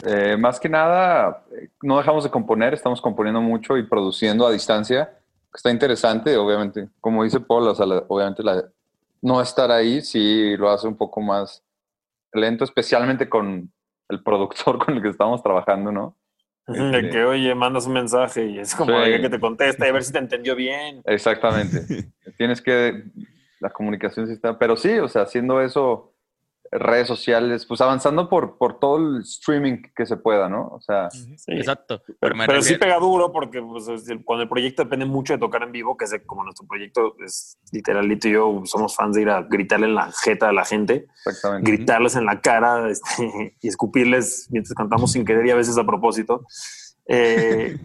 Eh, más que nada, no dejamos de componer, estamos componiendo mucho y produciendo a distancia. Está interesante, obviamente. Como dice Paul, obviamente la- no estar ahí sí lo hace un poco más lento, especialmente con el productor con el que estamos trabajando, ¿no? De que, oye, mandas un mensaje y es como Sí. de que te contesta y a ver si te entendió bien. Exactamente. Tienes que, la comunicación sí está, pero sí, o sea, haciendo eso, redes sociales, pues avanzando por, por todo el streaming que se pueda, ¿no? O sea, Sí. Exacto. Pero, me pero sí pega duro porque pues, cuando el proyecto depende mucho de tocar en vivo, que es como nuestro proyecto es literalito y yo somos fans de ir a gritarle en la jeta a la gente, exactamente. gritarles en la cara este, y escupirles mientras cantamos sin querer y a veces a propósito. Eh,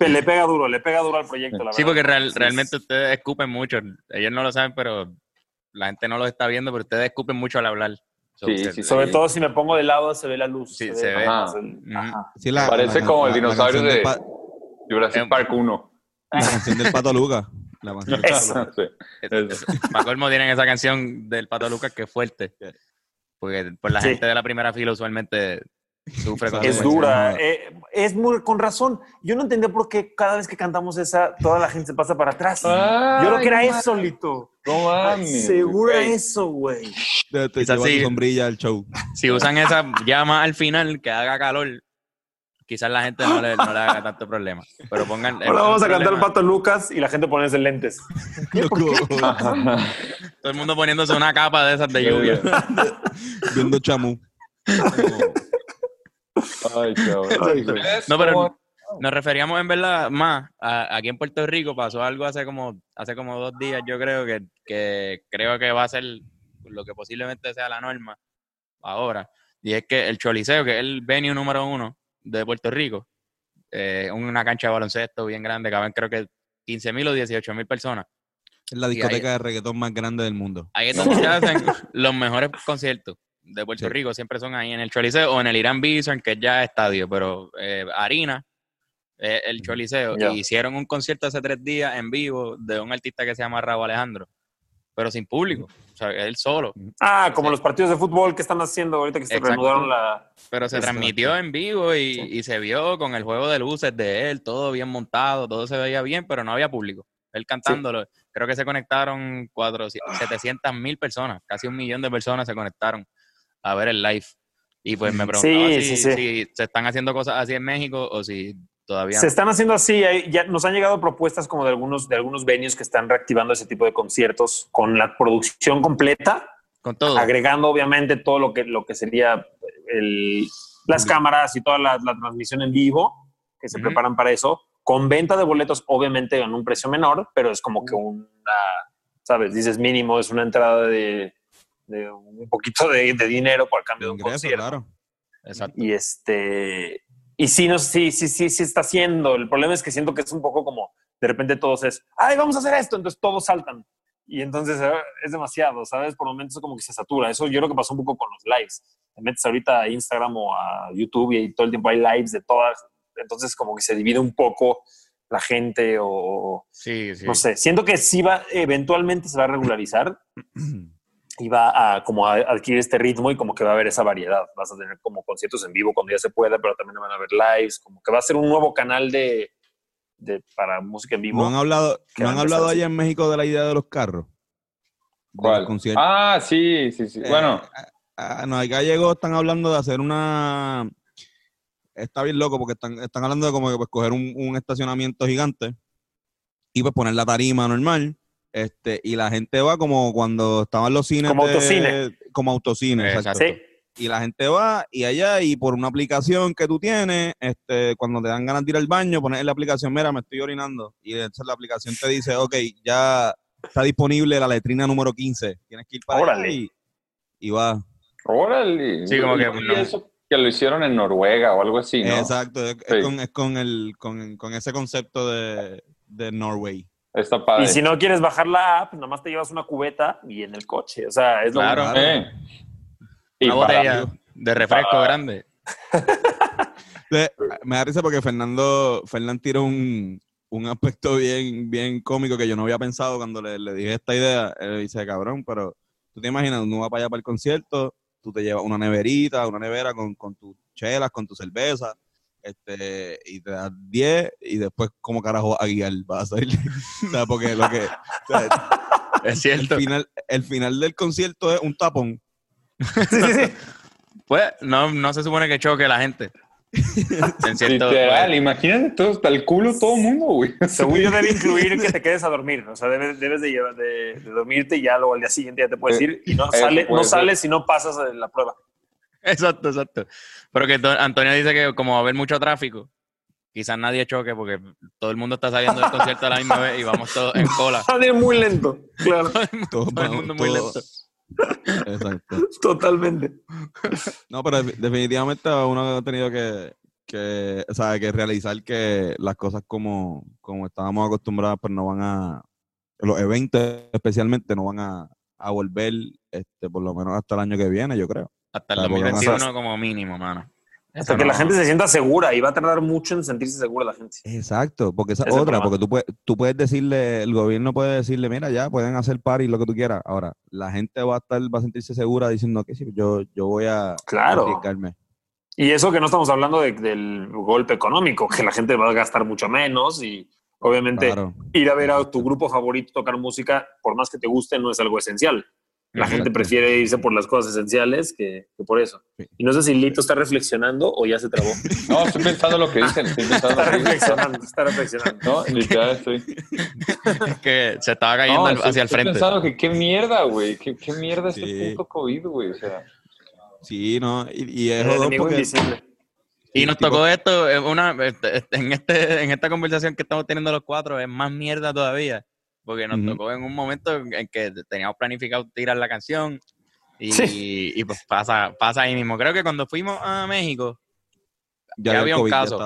le pega duro, le pega duro al proyecto, la Sí, verdad. porque real- realmente ustedes escupen mucho. Ellos no lo saben, pero la gente no lo está viendo, pero ustedes escupen mucho al hablar. So, Sí, sí, Sobre sí. todo si me pongo de lado se ve la luz. Sí, se ve. el- Ujú. ajá. Sí, la- Parece la- como el la- la dinosaurio de pa- Jurassic Em- Park 1. La canción del Pato Luca. La canción del Pato Eso. Luca. Sí. Es- es- Pa' colmo tienen esa canción del Pato Lucas que es fuerte. Porque por la Sí. gente de la primera fila usualmente sufre con Es dura, eh, es muy con razón. Yo no entendía por qué cada vez que cantamos esa, toda la gente se pasa para atrás. Yo creo que era Ay, eso, Lito. No mames. Seguro era Güey. eso, güey. Te, te Quizás sí. sombrilla al show. Si usan esa llama al final que haga calor, quizás la gente no le, no le haga tanto problema. Pero pongan. el- Ahora vamos a el cantar el problema- Pato Lucas y la gente ponerse lentes. Loco, Todo el mundo poniéndose una capa de esas de lluvia. viendo chamú. Ay, cabrón. No, pero. Nos referíamos en verdad más a, aquí en Puerto Rico pasó algo hace como hace como dos días yo creo que, que creo que va a ser lo que posiblemente sea la norma ahora y es que el Choliseo que es el venue número uno de Puerto Rico eh, una cancha de baloncesto bien grande caben creo que 15 mil o 18 mil personas Es la ahí- discoteca de reggaetón más grande del mundo. ahí es donde se hacen los mejores conciertos de Puerto Sí. Rico, siempre son ahí en el Choliseo o en el Irán Bison, que ya es estadio, pero eh, Harina, eh, el Choliseo, y hicieron un concierto hace tres días en vivo de un artista que se llama Raúl Alejandro, pero sin público, o sea, él solo, Ah, como los partidos de fútbol que están haciendo ahorita que se Exacto. reanudaron la. pero se Exacto. transmitió en vivo y, y se vio con el juego de luces de él, todo bien montado, todo se veía bien, pero no había público. Él cantándolo, creo que se conectaron 400, 700 mil personas, casi un millón de personas se conectaron a ver el live. Y pues me preguntaba Sí, si, sí, sí. si se están haciendo cosas así en México o si todavía Se están haciendo así, ya nos han llegado propuestas como de algunos, de algunos venues que están reactivando ese tipo de conciertos con la producción completa, Con todo. agregando obviamente todo lo que, lo que sería el- las cámaras y toda la, la transmisión en vivo, que se preparan para eso, con venta de boletos obviamente en un precio menor, pero es como que una, sabes, dices mínimo, es una entrada de, de un poquito de, de dinero por cambio de un Ingreso, concierto. claro. Exacto. Y este. Y sí, no, sí, sí, sí, sí está haciendo. El problema es que siento que es un poco como de repente todos es, ay, vamos a hacer esto, entonces todos saltan. Y entonces eh, es demasiado, ¿sabes? Por momentos como que se satura. Eso yo creo que pasó un poco con los lives. Te metes ahorita a Instagram o a YouTube y todo el tiempo hay lives de todas. Entonces como que se divide un poco la gente o Sí, sí. no sé. Siento que sí va, eventualmente se va a regularizar y va a como a adquirir este ritmo y como que va a haber esa variedad. Vas a tener como conciertos en vivo cuando ya se pueda, pero también van a haber lives, como que va a ser un nuevo canal de, de para música en vivo. ¿No han hablado, ¿no han a hablado allá en México de la idea de los carros? ¿Cuál? Ah, sí, sí, sí. Eh, Bueno, ah, no, acá llegó, están hablando de hacer una. Está bien loco porque están, están hablando de como que pues, coger un, un estacionamiento gigante y pues poner la tarima normal. Este, y la gente va como cuando estaban los cines. Como de- autocine. Como autocine, exacto. Sí. Y la gente va y allá y por una aplicación que tú tienes, este, cuando te dan ganas de ir al baño, pones en la aplicación, mira, me estoy orinando. Y entonces la aplicación te dice, ok, ya está disponible la letrina número 15. Tienes que ir para allá Órale. y, y va. órale. Sí, como que no. eso que lo hicieron en Noruega o algo así, ¿no? Exacto, es, es Sí. con, es con el, con, con ese concepto de, de Norway. Está padre. Y si no quieres bajar la app, nomás te llevas una cubeta y en el coche. O sea, es lo Claro. mismo. Eh. Y Una para- botella de refresco Ah. grande. Entonces, me da risa porque Fernando, Fernando tiró un, un aspecto bien, bien cómico que yo no había pensado cuando le, le dije esta idea. Él dice, cabrón, pero tú te imaginas, uno va para allá para el concierto, tú te llevas una neverita, una nevera con, con tus chelas, con tu cerveza, este, y te das 10 y después, ¿cómo carajo a guiar? Vas a salir. o sea, porque lo que... o sea, Es cierto. el, final, el final del concierto es un tapón. Sí, sí, sí. Pues no, no se supone que choque la gente. En cierto- Literal, imagínate todo hasta el culo todo el mundo, güey. Según yo debe incluir que te quedes a dormir. O sea, debes, debes de, llevar, de, de dormirte y ya luego al día siguiente ya te puedes Eh, ir y no, sale, no sales si no pasas la prueba. Exacto, exacto. Pero que to- Antonio dice que como va a haber mucho tráfico, quizás nadie choque porque todo el mundo está saliendo del concierto a la misma vez y vamos todos en cola. Sale muy lento, claro, Todo, Todo el mundo muy todo- lento. Exacto. totalmente. No, pero de- definitivamente uno ha tenido que, que, o sea, que realizar que las cosas como, como estábamos acostumbrados, pues no van a, los eventos especialmente no van a, a volver, este, por lo menos hasta el año que viene, yo creo. Hasta el porque 2021 como mínimo, mano. Hasta Eso que la gente se sienta segura y va a tardar mucho en sentirse segura la gente. Exacto, porque esa es otra, porque tú puedes, tú puedes decirle, el gobierno puede decirle, mira, ya pueden hacer party lo que tú quieras. Ahora, la gente va a estar, va a sentirse segura diciendo que sí, yo, yo voy a Claro. arriesgarme. Y eso que no estamos hablando de- del golpe económico, que la gente va a gastar mucho menos y obviamente Claro. ir a ver a tu grupo favorito tocar música, por más que te guste, no es algo esencial. La gente prefiere irse por las cosas esenciales que, que por eso. Sí. Y no sé si Lito está reflexionando o ya se trabó. No, estoy pensando lo que dicen. Estoy pensando Está lo que dicen. reflexionando, está reflexionando. No, literal estoy. Es que se estaba cayendo No, al- estoy- hacia el estoy frente. pensando que qué mierda, güey. Qué, qué mierda Sí. este puto COVID, güey. O sea, Sí, no, y, y es El porque- invisible. Y nos tocó esto en, una, este, en, este, en esta conversación que estamos teniendo los cuatro, es más mierda todavía, porque nos tocó en un momento en que teníamos planificado tirar la canción y, Sí. y pues pasa, pasa ahí mismo. Creo que cuando fuimos a México, ya había un caso.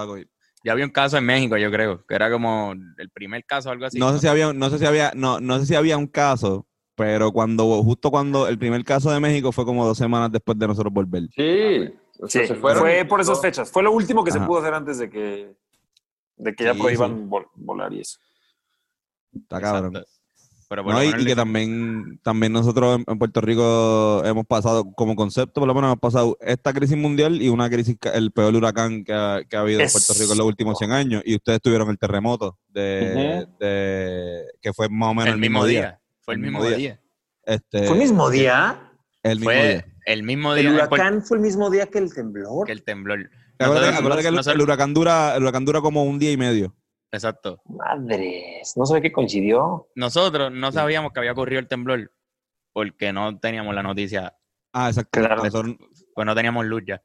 ya había un caso en México, yo creo, que era como el primer caso o algo así. no sé si había, no sé si había, no, no sé si había un caso, pero cuando, justo cuando el primer caso de México fue como dos semanas después de nosotros volver. sí. O sea, Sí, se fueron. fue por esas fechas. Fue lo último que se pudo hacer antes de que, de que ya Sí, prohíban vol- volar y eso. Está cabrón. Pero por No, lo y, que también, también nosotros en, en Puerto Rico hemos pasado, como concepto, por lo menos hemos pasado esta crisis mundial y una crisis, el peor huracán que ha, que ha habido en Puerto Rico en los últimos 100 años. Y ustedes tuvieron el terremoto, de, de- que fue más o menos el mismo día. Fue el mismo día. Este, ¿Fue el mismo día? el mismo Fue día. el mismo día ¿El Puerto- huracán fue el mismo día que el temblor? que el temblor. Acuérdate, Nosotros- que el, nosotros- el huracán dura, el huracán dura como un día y medio. Exacto. Madres, no sabía que coincidió. Nosotros no sabíamos que había ocurrido el temblor porque no teníamos la noticia, Ah, exacto. Claro. Nosotros- pues no teníamos luz ya.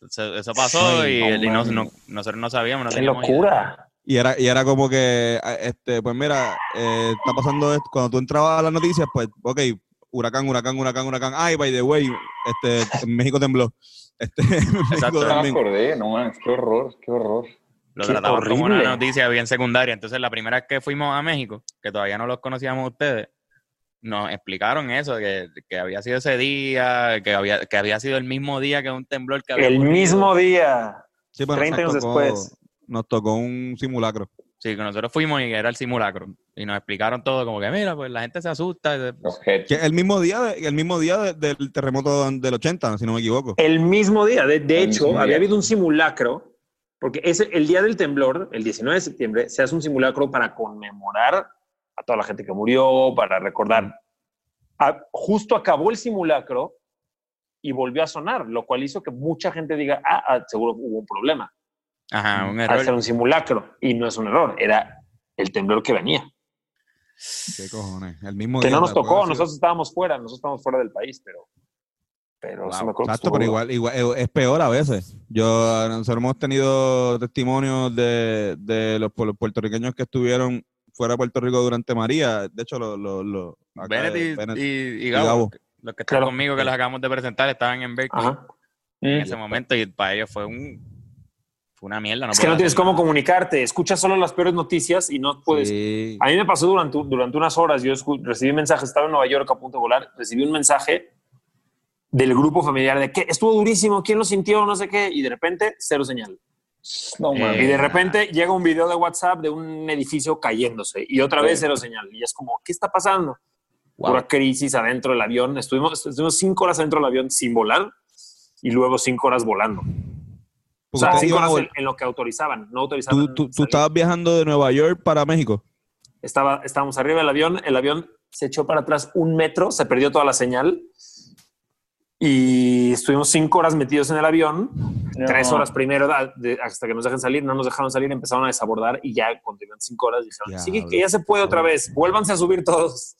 Entonces, eso pasó y, no y no- mames. no- nosotros no sabíamos. No ¡Qué idea. locura! Y era, y era como que, ah, este, pues mira, eh, está pasando esto. Cuando tú entrabas a las noticias, pues, ok, huracán, huracán, huracán, huracán. Ay, by the way, este, en México tembló. Este, en México Exacto. No me acordé, no mames, qué horror, qué horror. Lo Qué tratamos como una noticia bien secundaria. Entonces, la primera vez que fuimos a México, que todavía no los conocíamos ustedes, nos explicaron eso, que, que había sido ese día, que había, que había sido el mismo día que un temblor que había El ocurrido. mismo día. Sí, bueno, 30 nos años tocó- después. Nos tocó un simulacro. Sí, que nosotros fuimos y era el simulacro. Y nos explicaron todo, como que mira, pues la gente se asusta. Que el mismo día, de- el mismo día de- del terremoto del 80, si no me equivoco. El mismo día. De, hecho, había día. habido un simulacro, porque es el día del temblor, el 19 de septiembre, se hace un simulacro para conmemorar a toda la gente que murió, para recordar. Ah, justo acabó el simulacro y volvió a sonar, lo cual hizo que mucha gente diga, ah, ah, seguro hubo un problema. Ajá, un Al ser error. un simulacro. Y no es un error, era el temblor que venía. ¿Qué cojones? El mismo Que día. no nos tocó, nosotros estábamos fuera, nosotros estábamos fuera del país, pero, pero sí Wow. me acuerdo que Exacto, pero igual, igual eh, es peor a veces. Yo, nosotros hemos tenido testimonios de, de los, pu- los puertorriqueños que estuvieron fuera de Puerto Rico durante María. De hecho, los lo, lo, Bennett y, Bennett- y- y y Gabo, Gabo. los que están Claro. conmigo, que los acabamos de presentar, estaban en Berkeley Ajá. en Mm. ese momento y para ellos fue un fue una mierda. es que no tienes cómo comunicarte, escuchas solo las peores noticias y no puedes. Sí. A mí me pasó durante, durante unas horas, yo recibí mensajes, estaba en Nueva York a punto de volar, recibí un mensaje del grupo familiar de que estuvo durísimo, quién lo sintió, no sé qué, y de repente cero señal. No Eh. Y de repente llega un video de WhatsApp de un edificio cayéndose y otra vez cero señal. Y es como, ¿qué está pasando? Wow. Pura crisis adentro del avión. Estuvimos, estuvimos cinco horas adentro del avión sin volar y luego cinco horas volando. O Porque sea, cinco horas en, en lo que autorizaban. No autorizaban. tú, tú, estabas viajando de Nueva York para México. Estaba, estábamos arriba del avión, el avión se echó para atrás un metro, se perdió toda la señal Y estuvimos cinco horas metidos en el avión, No. tres horas primero de- hasta que nos dejen salir, no nos dejaron salir, empezaron a desabordar y ya cuando iban cinco horas dijeron, sí, Diablo. que ya se puede otra vez, vuélvanse a subir todos.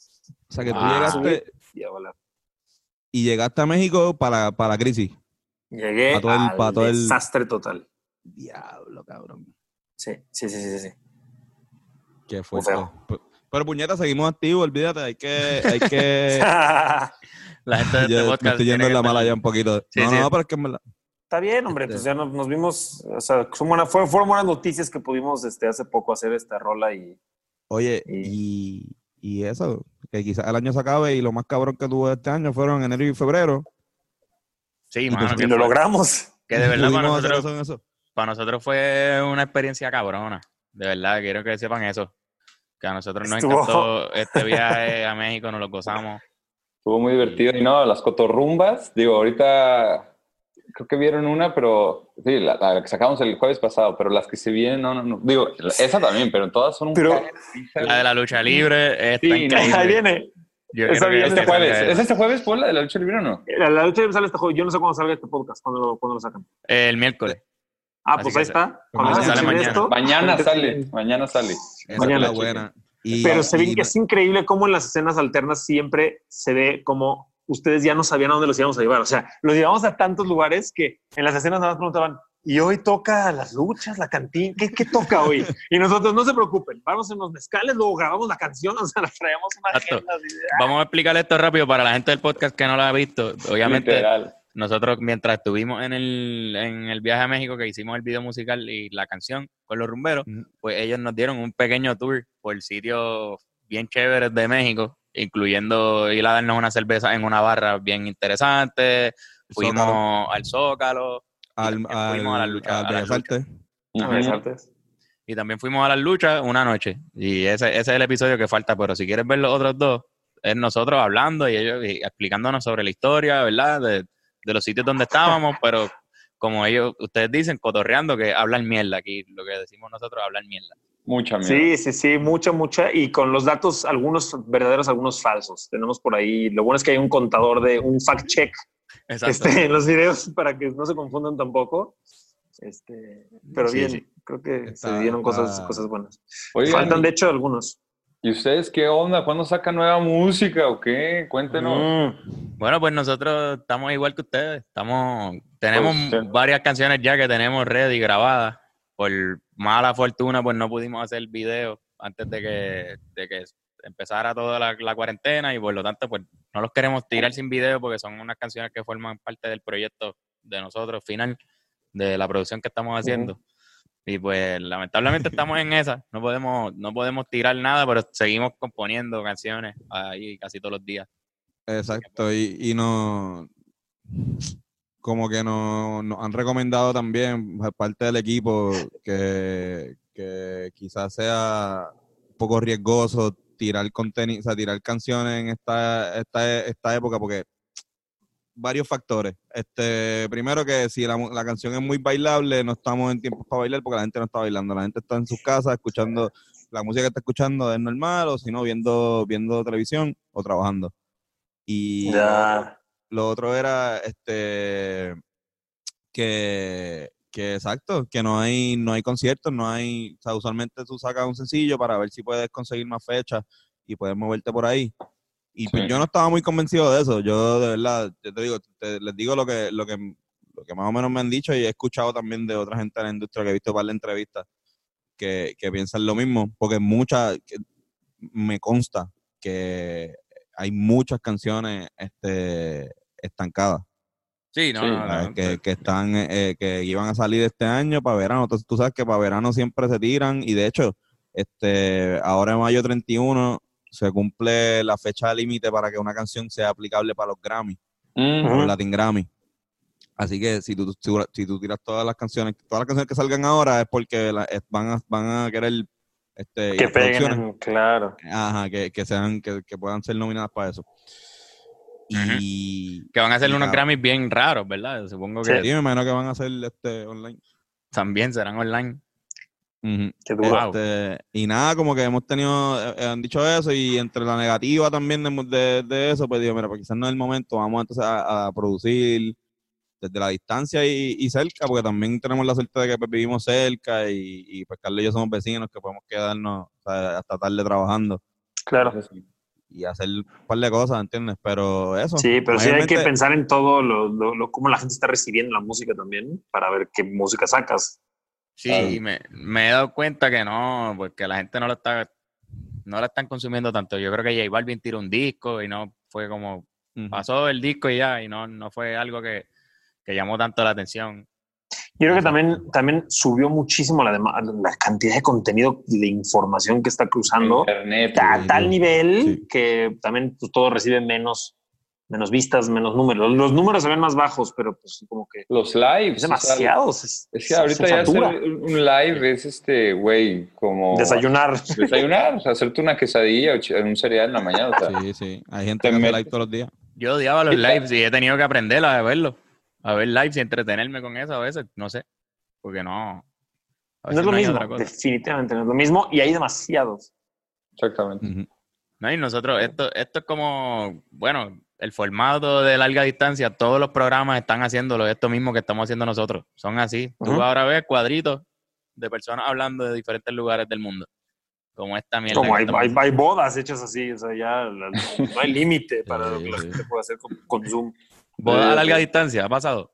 O sea que tú Ah, llegaste Y, y llegaste a México para, para la crisis. Llegué Pa' todo el- al pa' todo el- desastre total. Diablo, cabrón. Sí, sí, sí, sí, sí. Qué fuerte. Pero, puñeta, seguimos activos, olvídate, hay que, hay que. La gente de este me estoy yendo en la mala ya un poquito. Sí, no, sí. no, pero es que en verdad. Está bien, hombre, pues ya nos, nos vimos, o sea, son buena- fue- fueron buenas noticias que pudimos este, hace poco hacer esta rola y Oye, Y- y, y eso, que quizás el año se acabe y lo más cabrón que tuvo este año fueron enero y febrero. Sí, Y mano, pues, que, lo fue- logramos. que de verdad para nosotros, eso eso. para nosotros fue una experiencia cabrona. De verdad, quiero que sepan eso. Que a nosotros nos Estuvo- encantó este viaje a México, nos lo gozamos. Estuvo muy divertido. Y no, las cotorrumbas, digo, ahorita creo que vieron una, pero sí, la, la que sacamos el jueves pasado, pero las que se vienen, no, no, no. Digo, la- esa también, pero todas son un Pero- de. La de la lucha libre está Sí, no, increíble. Ahí viene. Yo Esa viene Este salga jueves. ¿Es este jueves, Paula, de la lucha libre o no? La, la lucha libre sale este juego. Yo no sé cuándo salga este podcast, cuándo lo, cuándo lo sacan. El miércoles. Ah, Así pues ahí está. Cuando mañana sale mañana. esto, Mañana antes- sale, mañana sale. Esa Mañana, es la buena. Y- Pero se ve que es increíble cómo en las escenas alternas siempre se ve como ustedes ya no sabían a dónde los íbamos a llevar. O sea, los llevamos a tantos lugares que en las escenas nada más preguntaban, ¿y hoy toca las luchas, la cantina? ¿Qué, qué toca hoy? Y nosotros, no se preocupen, vamos en los mezcales, luego grabamos la canción, o sea, la traemos una Exacto. agenda de- Vamos a explicar esto rápido para la gente del podcast que no lo ha visto. Obviamente, Literal. Nosotros mientras estuvimos en el, en el viaje a México, que hicimos el video musical y la canción con los rumberos, pues ellos nos dieron un pequeño tour por sitios bien chéveres de México, incluyendo ir a darnos una cerveza en una barra bien interesante. Fuimos Zócalo. al Zócalo al, también al, fuimos a la lucha, al a la Bellas Artes. Artes. y también fuimos a las luchas una noche. Y ese, ese es el episodio que falta, pero si quieres ver los otros dos, es nosotros hablando y ellos y explicándonos sobre la historia, ¿verdad? De, de los sitios donde estábamos, pero como ellos, ustedes dicen, cotorreando, que hablan mierda aquí, lo que decimos nosotros, hablar mierda. Mucha mierda. Sí, sí, sí, mucha, mucha. Y con los datos, algunos verdaderos, algunos falsos. Tenemos por ahí, lo bueno es que hay un contador de un fact check este, en los videos para que no se confundan tampoco. Este, pero Sí, bien, sí. creo que Está- se dieron cosas, está- cosas buenas. Oigan, Faltan, de hecho, algunos. ¿Y ustedes qué onda? ¿Cuándo sacan nueva música o qué? Cuéntenos. Mm. Bueno, pues nosotros estamos igual que ustedes. Estamos, tenemos Pues, sí. varias canciones ya que tenemos ready grabadas. Por mala fortuna, pues no pudimos hacer video antes de que, de que empezara toda la, la cuarentena y por lo tanto, pues no los queremos tirar sin video porque son unas canciones que forman parte del proyecto de nosotros final, de la producción que estamos haciendo. Y pues lamentablemente estamos en esa. No podemos, no podemos tirar nada, pero seguimos componiendo canciones ahí casi todos los días. Exacto, y, y no como que nos, nos han recomendado también por parte del equipo que, que quizás sea un poco riesgoso tirar contenido, o tirar canciones en esta, esta, esta época porque varios factores. Este, primero que si la, la canción es muy bailable, no estamos en tiempos para bailar porque la gente no está bailando, la gente está en sus casas escuchando la música que está escuchando es normal o si no viendo viendo televisión o trabajando. Y lo otro era este que, que exacto, que no hay, no hay conciertos, no hay, o sea, usualmente tú sacas un sencillo para ver si puedes conseguir más fechas y puedes moverte por ahí. Y pues Sí. yo no estaba muy convencido de eso. Yo de verdad, yo te digo, te- les digo lo que, lo que, lo que más o menos me han dicho y he escuchado también de otra gente en la industria que he visto para la entrevista que, que piensan lo mismo, porque muchas, me consta que hay muchas canciones este, estancadas. Sí, no, Sí, no, no, que, que están eh, que iban a salir este año para verano. Entonces tú sabes que para verano siempre se tiran y de hecho este ahora en mayo 31 se cumple la fecha límite para que una canción sea aplicable para los Grammy, Mm, los. Latin Grammy. Así que si tú, si, si tú tiras todas las canciones, todas las canciones que salgan ahora es porque la- es- van, a, van a querer este, Que peguen, claro. ajá, que, que sean que, que puedan ser nominadas para eso. Y Que van a hacer unos claro. Grammys bien raros, ¿verdad? Supongo que Sí. sí, me imagino que van a hacer este online. también serán online. Qué duro. Este, y nada, como que hemos tenido, eh, han dicho eso y entre la negativa también de, de- de eso, pues digo, mira, pues quizás no es el momento, vamos entonces a, a producir desde la distancia y, y cerca, porque también tenemos la suerte de que pues, vivimos cerca y, y pues Carlos y yo somos vecinos que podemos quedarnos o sea, hasta tarde trabajando Claro. Y hacer un par de cosas, ¿entiendes? Pero eso. Sí, pero sí hay que pensar en todo lo, lo, lo- cómo la gente está recibiendo la música también para ver qué música sacas. Sí, Claro. y me, me he dado cuenta que no, porque la gente no lo está, no la están consumiendo tanto. Yo creo que J Balvin tiró un disco y no fue como, Ujú. pasó el disco y ya, y no, no fue algo que, que llamó tanto la atención. Yo creo que también, también subió muchísimo la, la cantidad de contenido y de información que está cruzando Internet. a tal nivel Sí. que también pues, todo recibe menos, menos vistas, menos números. Los números se ven más bajos, pero pues como que Los lives. es o sea, demasiado. es que ahorita ya hacer un live es este, güey, como. Desayunar. Desayunar, o sea, hacerte una quesadilla o un cereal en la mañana. O sea, Sí, sí. Hay gente Te que hace metes- live todos los días. Yo odiaba los lives y he tenido que aprender a verlos, a ver lives y entretenerme con eso a veces, no sé, porque no. No es lo mismo, definitivamente no es lo mismo y hay demasiados. exactamente. No, y nosotros, esto, esto es como, bueno, el formato de larga distancia, todos los programas están haciéndolo, esto mismo que estamos haciendo nosotros. Son así. Tú Ujú. ahora ves cuadritos de personas hablando de diferentes lugares del mundo. Como esta mierda. Como hay, hay, hay bodas hechas así, o sea, ya no hay límite para lo que la gente puede hacer con, con Zoom. Boda a larga distancia, ¿ha pasado?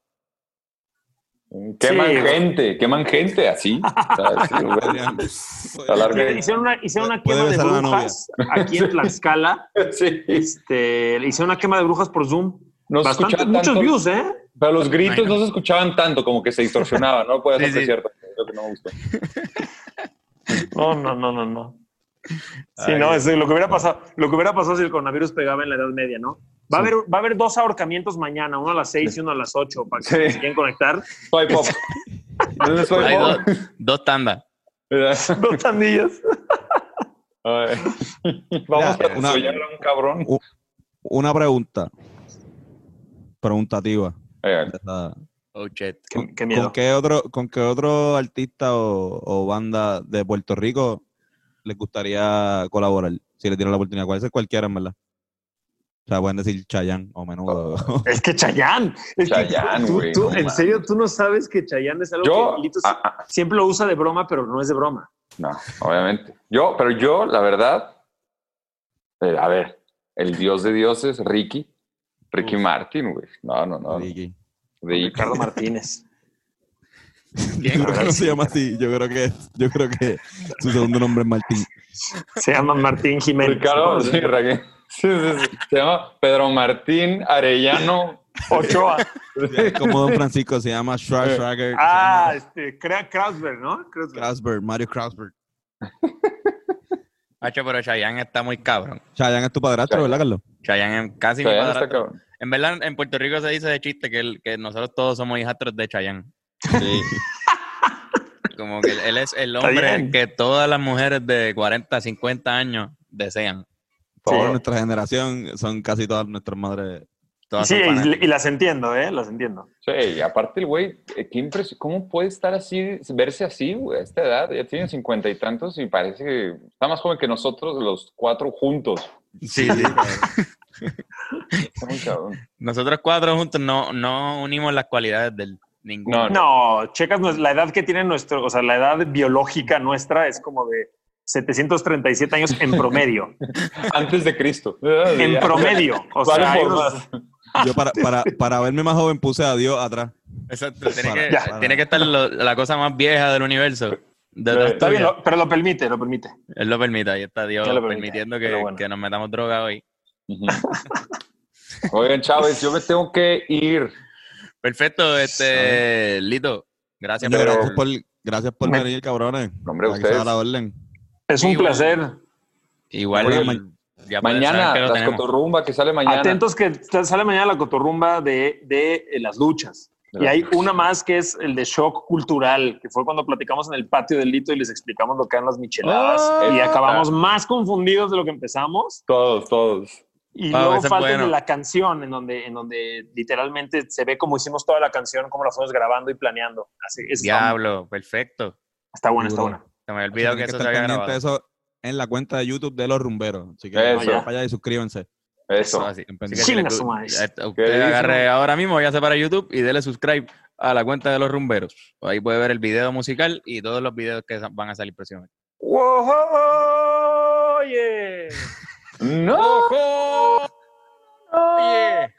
Queman Sí. gente, queman gente así. Larga- Hicieron una, hicieron una quema de brujas aquí en Tlaxcala. Sí. Este, hicieron una quema de brujas por Zoom. No Bastante, escuchaba muchos views, ¿eh? pero los gritos Bueno. no se escuchaban tanto, como que se distorsionaban, ¿no? Puede Sí, sí. apreciar, lo que no me gustó. No, no, no, no, no. Sí, Ay, no, es lo que hubiera pasado, lo que hubiera pasado si el coronavirus pegaba en la Edad Media, ¿no? Va, a, haber, va a haber dos ahorcamientos mañana, uno a las seis y uno a las ocho, para que Sí. se quieran conectar. Swipe up. ¿Dónde es swipe Hay dos, dos tandas. Dos tandillas. Vamos a una- a un cabrón. Una pregunta. Preguntativa. Oh, shit. Qué, qué miedo. ¿Con qué otro, con qué otro artista o, o banda de Puerto Rico les gustaría colaborar? Si le tiran la oportunidad. Puede ser cualquiera, en verdad. O sea, pueden decir Chayanne o Menudo. Es que Chayán. Es que Chayanne, tú- güey, tú- no en mames. serio, tú no sabes que Chayán es algo Yo, que Lito ah, ah, siempre lo usa de broma, pero no es de broma. no, obviamente. Yo, pero yo, la verdad, eh, a ver, el dios de dioses, Ricky, Ricky Uf. Martin, güey. No, no, no. Ricky. Ricky. Ricardo Martínez. Yo creo que no se llama así. Yo creo que, yo creo que su segundo nombre es Martín. Se llama Martín Jiménez. Ricardo, sí, Raquel. Sí, sí, sí. Se llama Pedro Martín Arellano. Ochoa. Como Don Francisco, se llama Schwarzenegger. Ah, este, Kra- Krausberg, ¿no? Krausberg. Krausberg, Mario Krausberg. Hacho, pero Chayanne está muy cabrón. Chayanne es tu padrastro, Chayanne. ¿verdad, Carlos? Chayanne es casi mi Chayanne está padrastro. cabrón. En verdad, en Puerto Rico se dice de chiste que, el- que nosotros todos somos hijastros de Chayanne. Sí. Como que él es el hombre que todas las mujeres de 40, 50 años desean. Toda Sí. nuestra generación son casi todas nuestras madres. Todas Sí, y, y las entiendo, ¿eh? Las entiendo. Sí, y aparte el güey, eh, ¿cómo puede estar así, verse así, güey, a esta edad? Ya tiene cincuenta y tantos y parece que está más joven que nosotros los cuatro juntos. Sí, sí. Está muy cabrón. Nosotros cuatro juntos no, no unimos las cualidades del ninguno. No, No, checas la edad que tiene nuestro, o sea, la edad biológica nuestra es como de 737 años en promedio. Antes de Cristo. en promedio. O Vale sea, hay unos-. Yo para, para, para verme más joven puse a Dios atrás. Exacto. Tiene, Para- que, ya. tiene que estar lo- la cosa más vieja del universo. De todas está bien, lo- pero lo permite, lo permite. Él lo permite, ahí está Dios lo permitiendo pero que, bueno. que nos metamos droga hoy. Ujú. Oigan, Chávez, yo me tengo que ir. Perfecto, este Lito. Gracias por gracias por, gracias por Me- venir, cabrones. No, hombre, Aquí se da ustedes. la orden. Es un placer. Igual ya Mañana, que tenemos. cotorrumba que sale mañana. Atentos que sale mañana la cotorrumba de, de eh, las luchas. De Y las hay luchas. una más que es el de shock cultural, que fue cuando platicamos en el patio del Lito y les explicamos lo que eran las micheladas. Oh. y acabamos más confundidos de lo que empezamos. Todos, todos. Y Wow, luego falta bueno. de la canción, en donde, en donde literalmente se ve cómo hicimos toda la canción, cómo la fuimos grabando y planeando. Así es, Diablo, perfecto. Está buena, está buena. Se me había olvidado que Tienen eso se había grabado. eso en la cuenta de YouTube de los rumberos. Así que Eso. vayan para allá y suscríbanse. Eso. Así. Así que pendientes. si le madre. eh, ¿Qué usted dice? agarre ahora mismo, váyase para YouTube y dele subscribe a la cuenta de los rumberos. Ahí puede ver el video musical y todos los videos que van a salir próximamente. ¡Wow! ¡Oye! ¡No! Oye.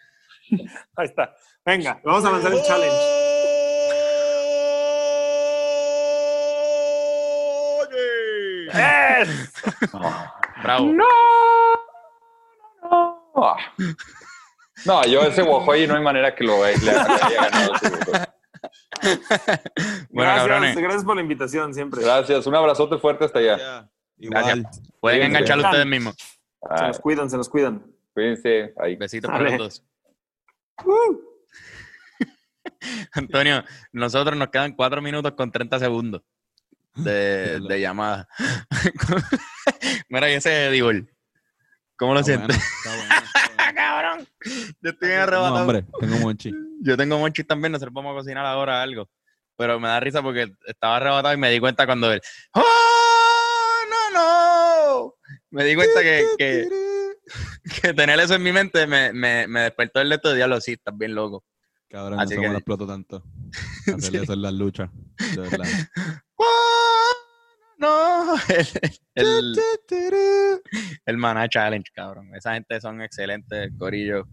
Ahí está. Venga, vamos a lanzar el challenge. ¡Es! Bravo. ¡No! No, no yo ese Wojoy no hay manera que lo le haya ganado. Bueno, gracias, cabrones, gracias por la invitación siempre. Gracias, un abrazote fuerte hasta allá. Igual. pueden Sí, enganchar sí. ustedes mismos. Se Ay, nos cuidan, se nos cuidan. cuídense. Ahí. Besitos para Dale. los dos. Antonio, nosotros nos quedan cuatro minutos con 30 segundos de, de llamada. Mira, y ese Eddie ¿Cómo lo Está sientes? bueno, cabrón! Yo estoy bien arrebatado. hambre, tengo monchi. Yo tengo monchis también, nosotros vamos a cocinar ahora algo. Pero me da risa porque estaba arrebatado y me di cuenta cuando él. ¡Oh! Me di cuenta que, que, que tener eso en mi mente me, me, me despertó el de estos diablos. Sí, estás bien loco. Cabrón, Así no que- me lo exploto tanto. Hacerle eso en las luchas. De verdad. No, el, el, el Maná Challenge, cabrón. Esa gente son excelentes, corillos.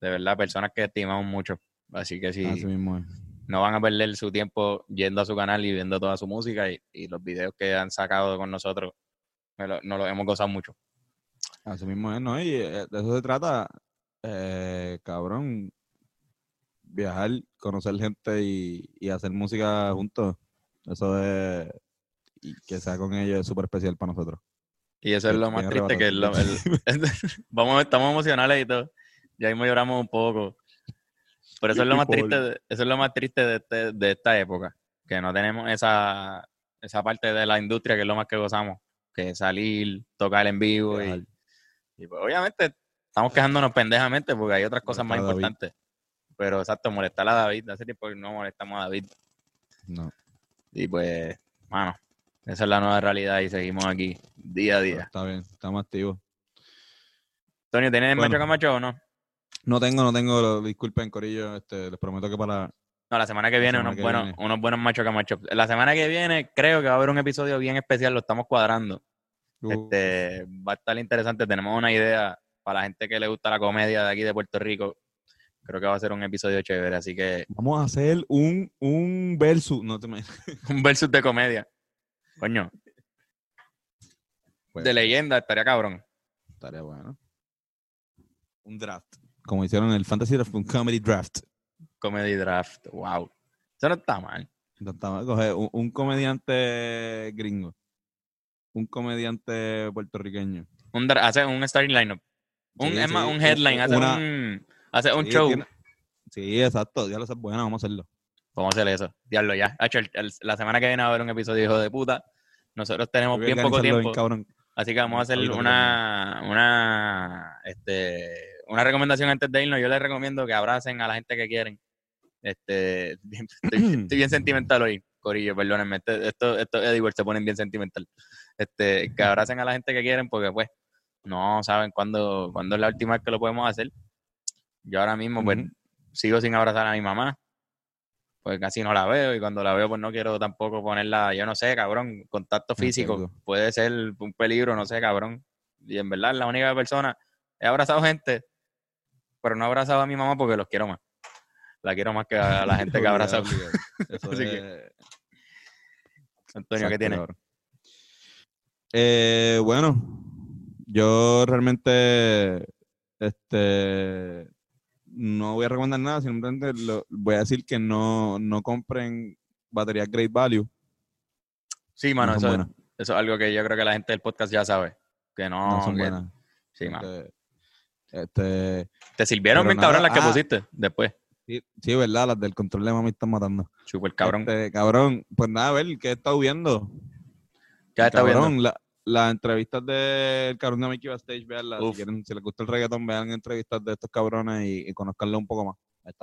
De verdad, personas que estimamos mucho. Así que sí, Así mismo es. no van a perder su tiempo yendo a su canal y viendo toda su música y, y los videos que han sacado con nosotros. Me lo- Nos los hemos gozado mucho. Así mismo es, ¿no? Y eh, de eso se trata, eh, cabrón. Viajar, conocer gente y, y hacer música juntos. Eso es. Y que sea con ellos es súper especial para nosotros. Y eso es lo más triste que lo, el- vamos, estamos emocionales y todo. Ya mismo lloramos un poco. Pero eso es lo más triste, de- eso es lo más triste de, este- de esta época. Que no tenemos esa, esa parte de la industria que es lo más que gozamos. Que salir, tocar en vivo y, pues, obviamente estamos quejándonos pendejamente porque hay otras cosas más Molestar importantes. Pero exacto, molestar a David. Hace tiempo que no molestamos a David. No, Y pues, mano, esa es la nueva realidad y seguimos aquí día a pero día. está bien, estamos activos. Antonio, ¿tienes Bueno. macho camacho o no? No tengo, no tengo, disculpen, Corillo. Este, les prometo que para. No, la semana que viene, semana unos, que buenos, viene. unos buenos macho camacho. La semana que viene creo que va a haber un episodio bien especial, lo estamos cuadrando. Uh, Este, va a estar interesante, tenemos una idea para la gente que le gusta la comedia de aquí de Puerto Rico. Creo que va a ser un episodio chévere, así que Vamos a hacer un, un versus. No te me. un versus de comedia. Coño, Pues, de leyenda estaría cabrón. Estaría bueno. Un draft. Como hicieron en el Fantasy Draft, un comedy draft. Comedy draft, wow. Eso no está mal. Intentaba coger un, un comediante gringo. Un comediante puertorriqueño. Un, hace un starting lineup. Un, Sí, es más, sí, un headline, hace una- un, hace un Sí, show. tiene- Sí, exacto. Ya lo bueno, vamos a hacerlo. Vamos a hacer eso. Diablo, ya. Hacho, el- el- la semana que viene va a haber un episodio hijo de puta. Nosotros tenemos bien poco tiempo. bien. Así que vamos a hacer una, una, este, una recomendación antes de irnos. Yo les recomiendo que abracen a la gente que quieren. Este, estoy, estoy bien sentimental hoy, Corillo, perdónenme. Este- esto, esto, Edward se ponen bien sentimental. Este, que abracen a la gente que quieren porque, pues, no saben cuándo, cuándo es la última vez que lo podemos hacer. Yo ahora mismo, pues, sigo sin abrazar a mi mamá. Pues casi no la veo y cuando la veo, pues no quiero tampoco ponerla, yo no sé, cabrón, contacto físico. Puede ser un peligro, no sé, cabrón. Y en verdad, la única persona, he abrazado gente, pero no he abrazado a mi mamá porque los quiero más. La quiero más que a la gente que obligado. Eso Así es- que, Antonio, ¿qué Exacto, cabrón. Eh, bueno, yo realmente este no voy a recomendar nada, simplemente lo- voy a decir que no, no compren baterías Great Value. Sí, mano, no eso, eso es algo que yo creo que la gente del podcast ya sabe. Que no, No son que- buenas. Sí, mano. Este, este, Te sirvieron bien cabrón las que ah. pusiste después. Sí, sí, verdad, las del control de mami están matando. Super cabrón. Este, cabrón, pues nada, a ver, ¿qué he estado viendo? ¿Qué has estado viendo? Cabrón, la- las entrevistas del cabrón de Mickey Backstage, veanlas. Si, quieren, si les gusta el reggaetón, vean entrevistas de estos cabrones y, y conozcanlo un poco más.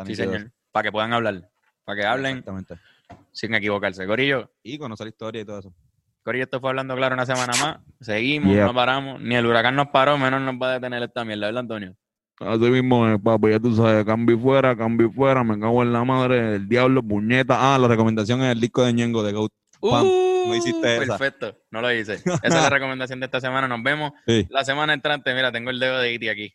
Sí, señor. Para que puedan hablar. Para que hablen Exactamente. sin equivocarse. Corillo, Y conocer historia y todo eso. Corillo, esto fue hablando claro una semana más. Seguimos, no paramos. Ni el huracán nos paró, menos nos va a detener esta mierda, ¿verdad, Antonio? Así mismo, es, papi, ya tú sabes, cambio fuera, cambio fuera, me cago en la madre, el diablo, puñeta. Ah, la recomendación es el disco de Ñengo de Goat. Juan, Uh, no hiciste esa. Perfecto, no lo hice. Esa es la recomendación de esta semana. Nos vemos Sí. la semana entrante. Mira, tengo el dedo de Iti aquí.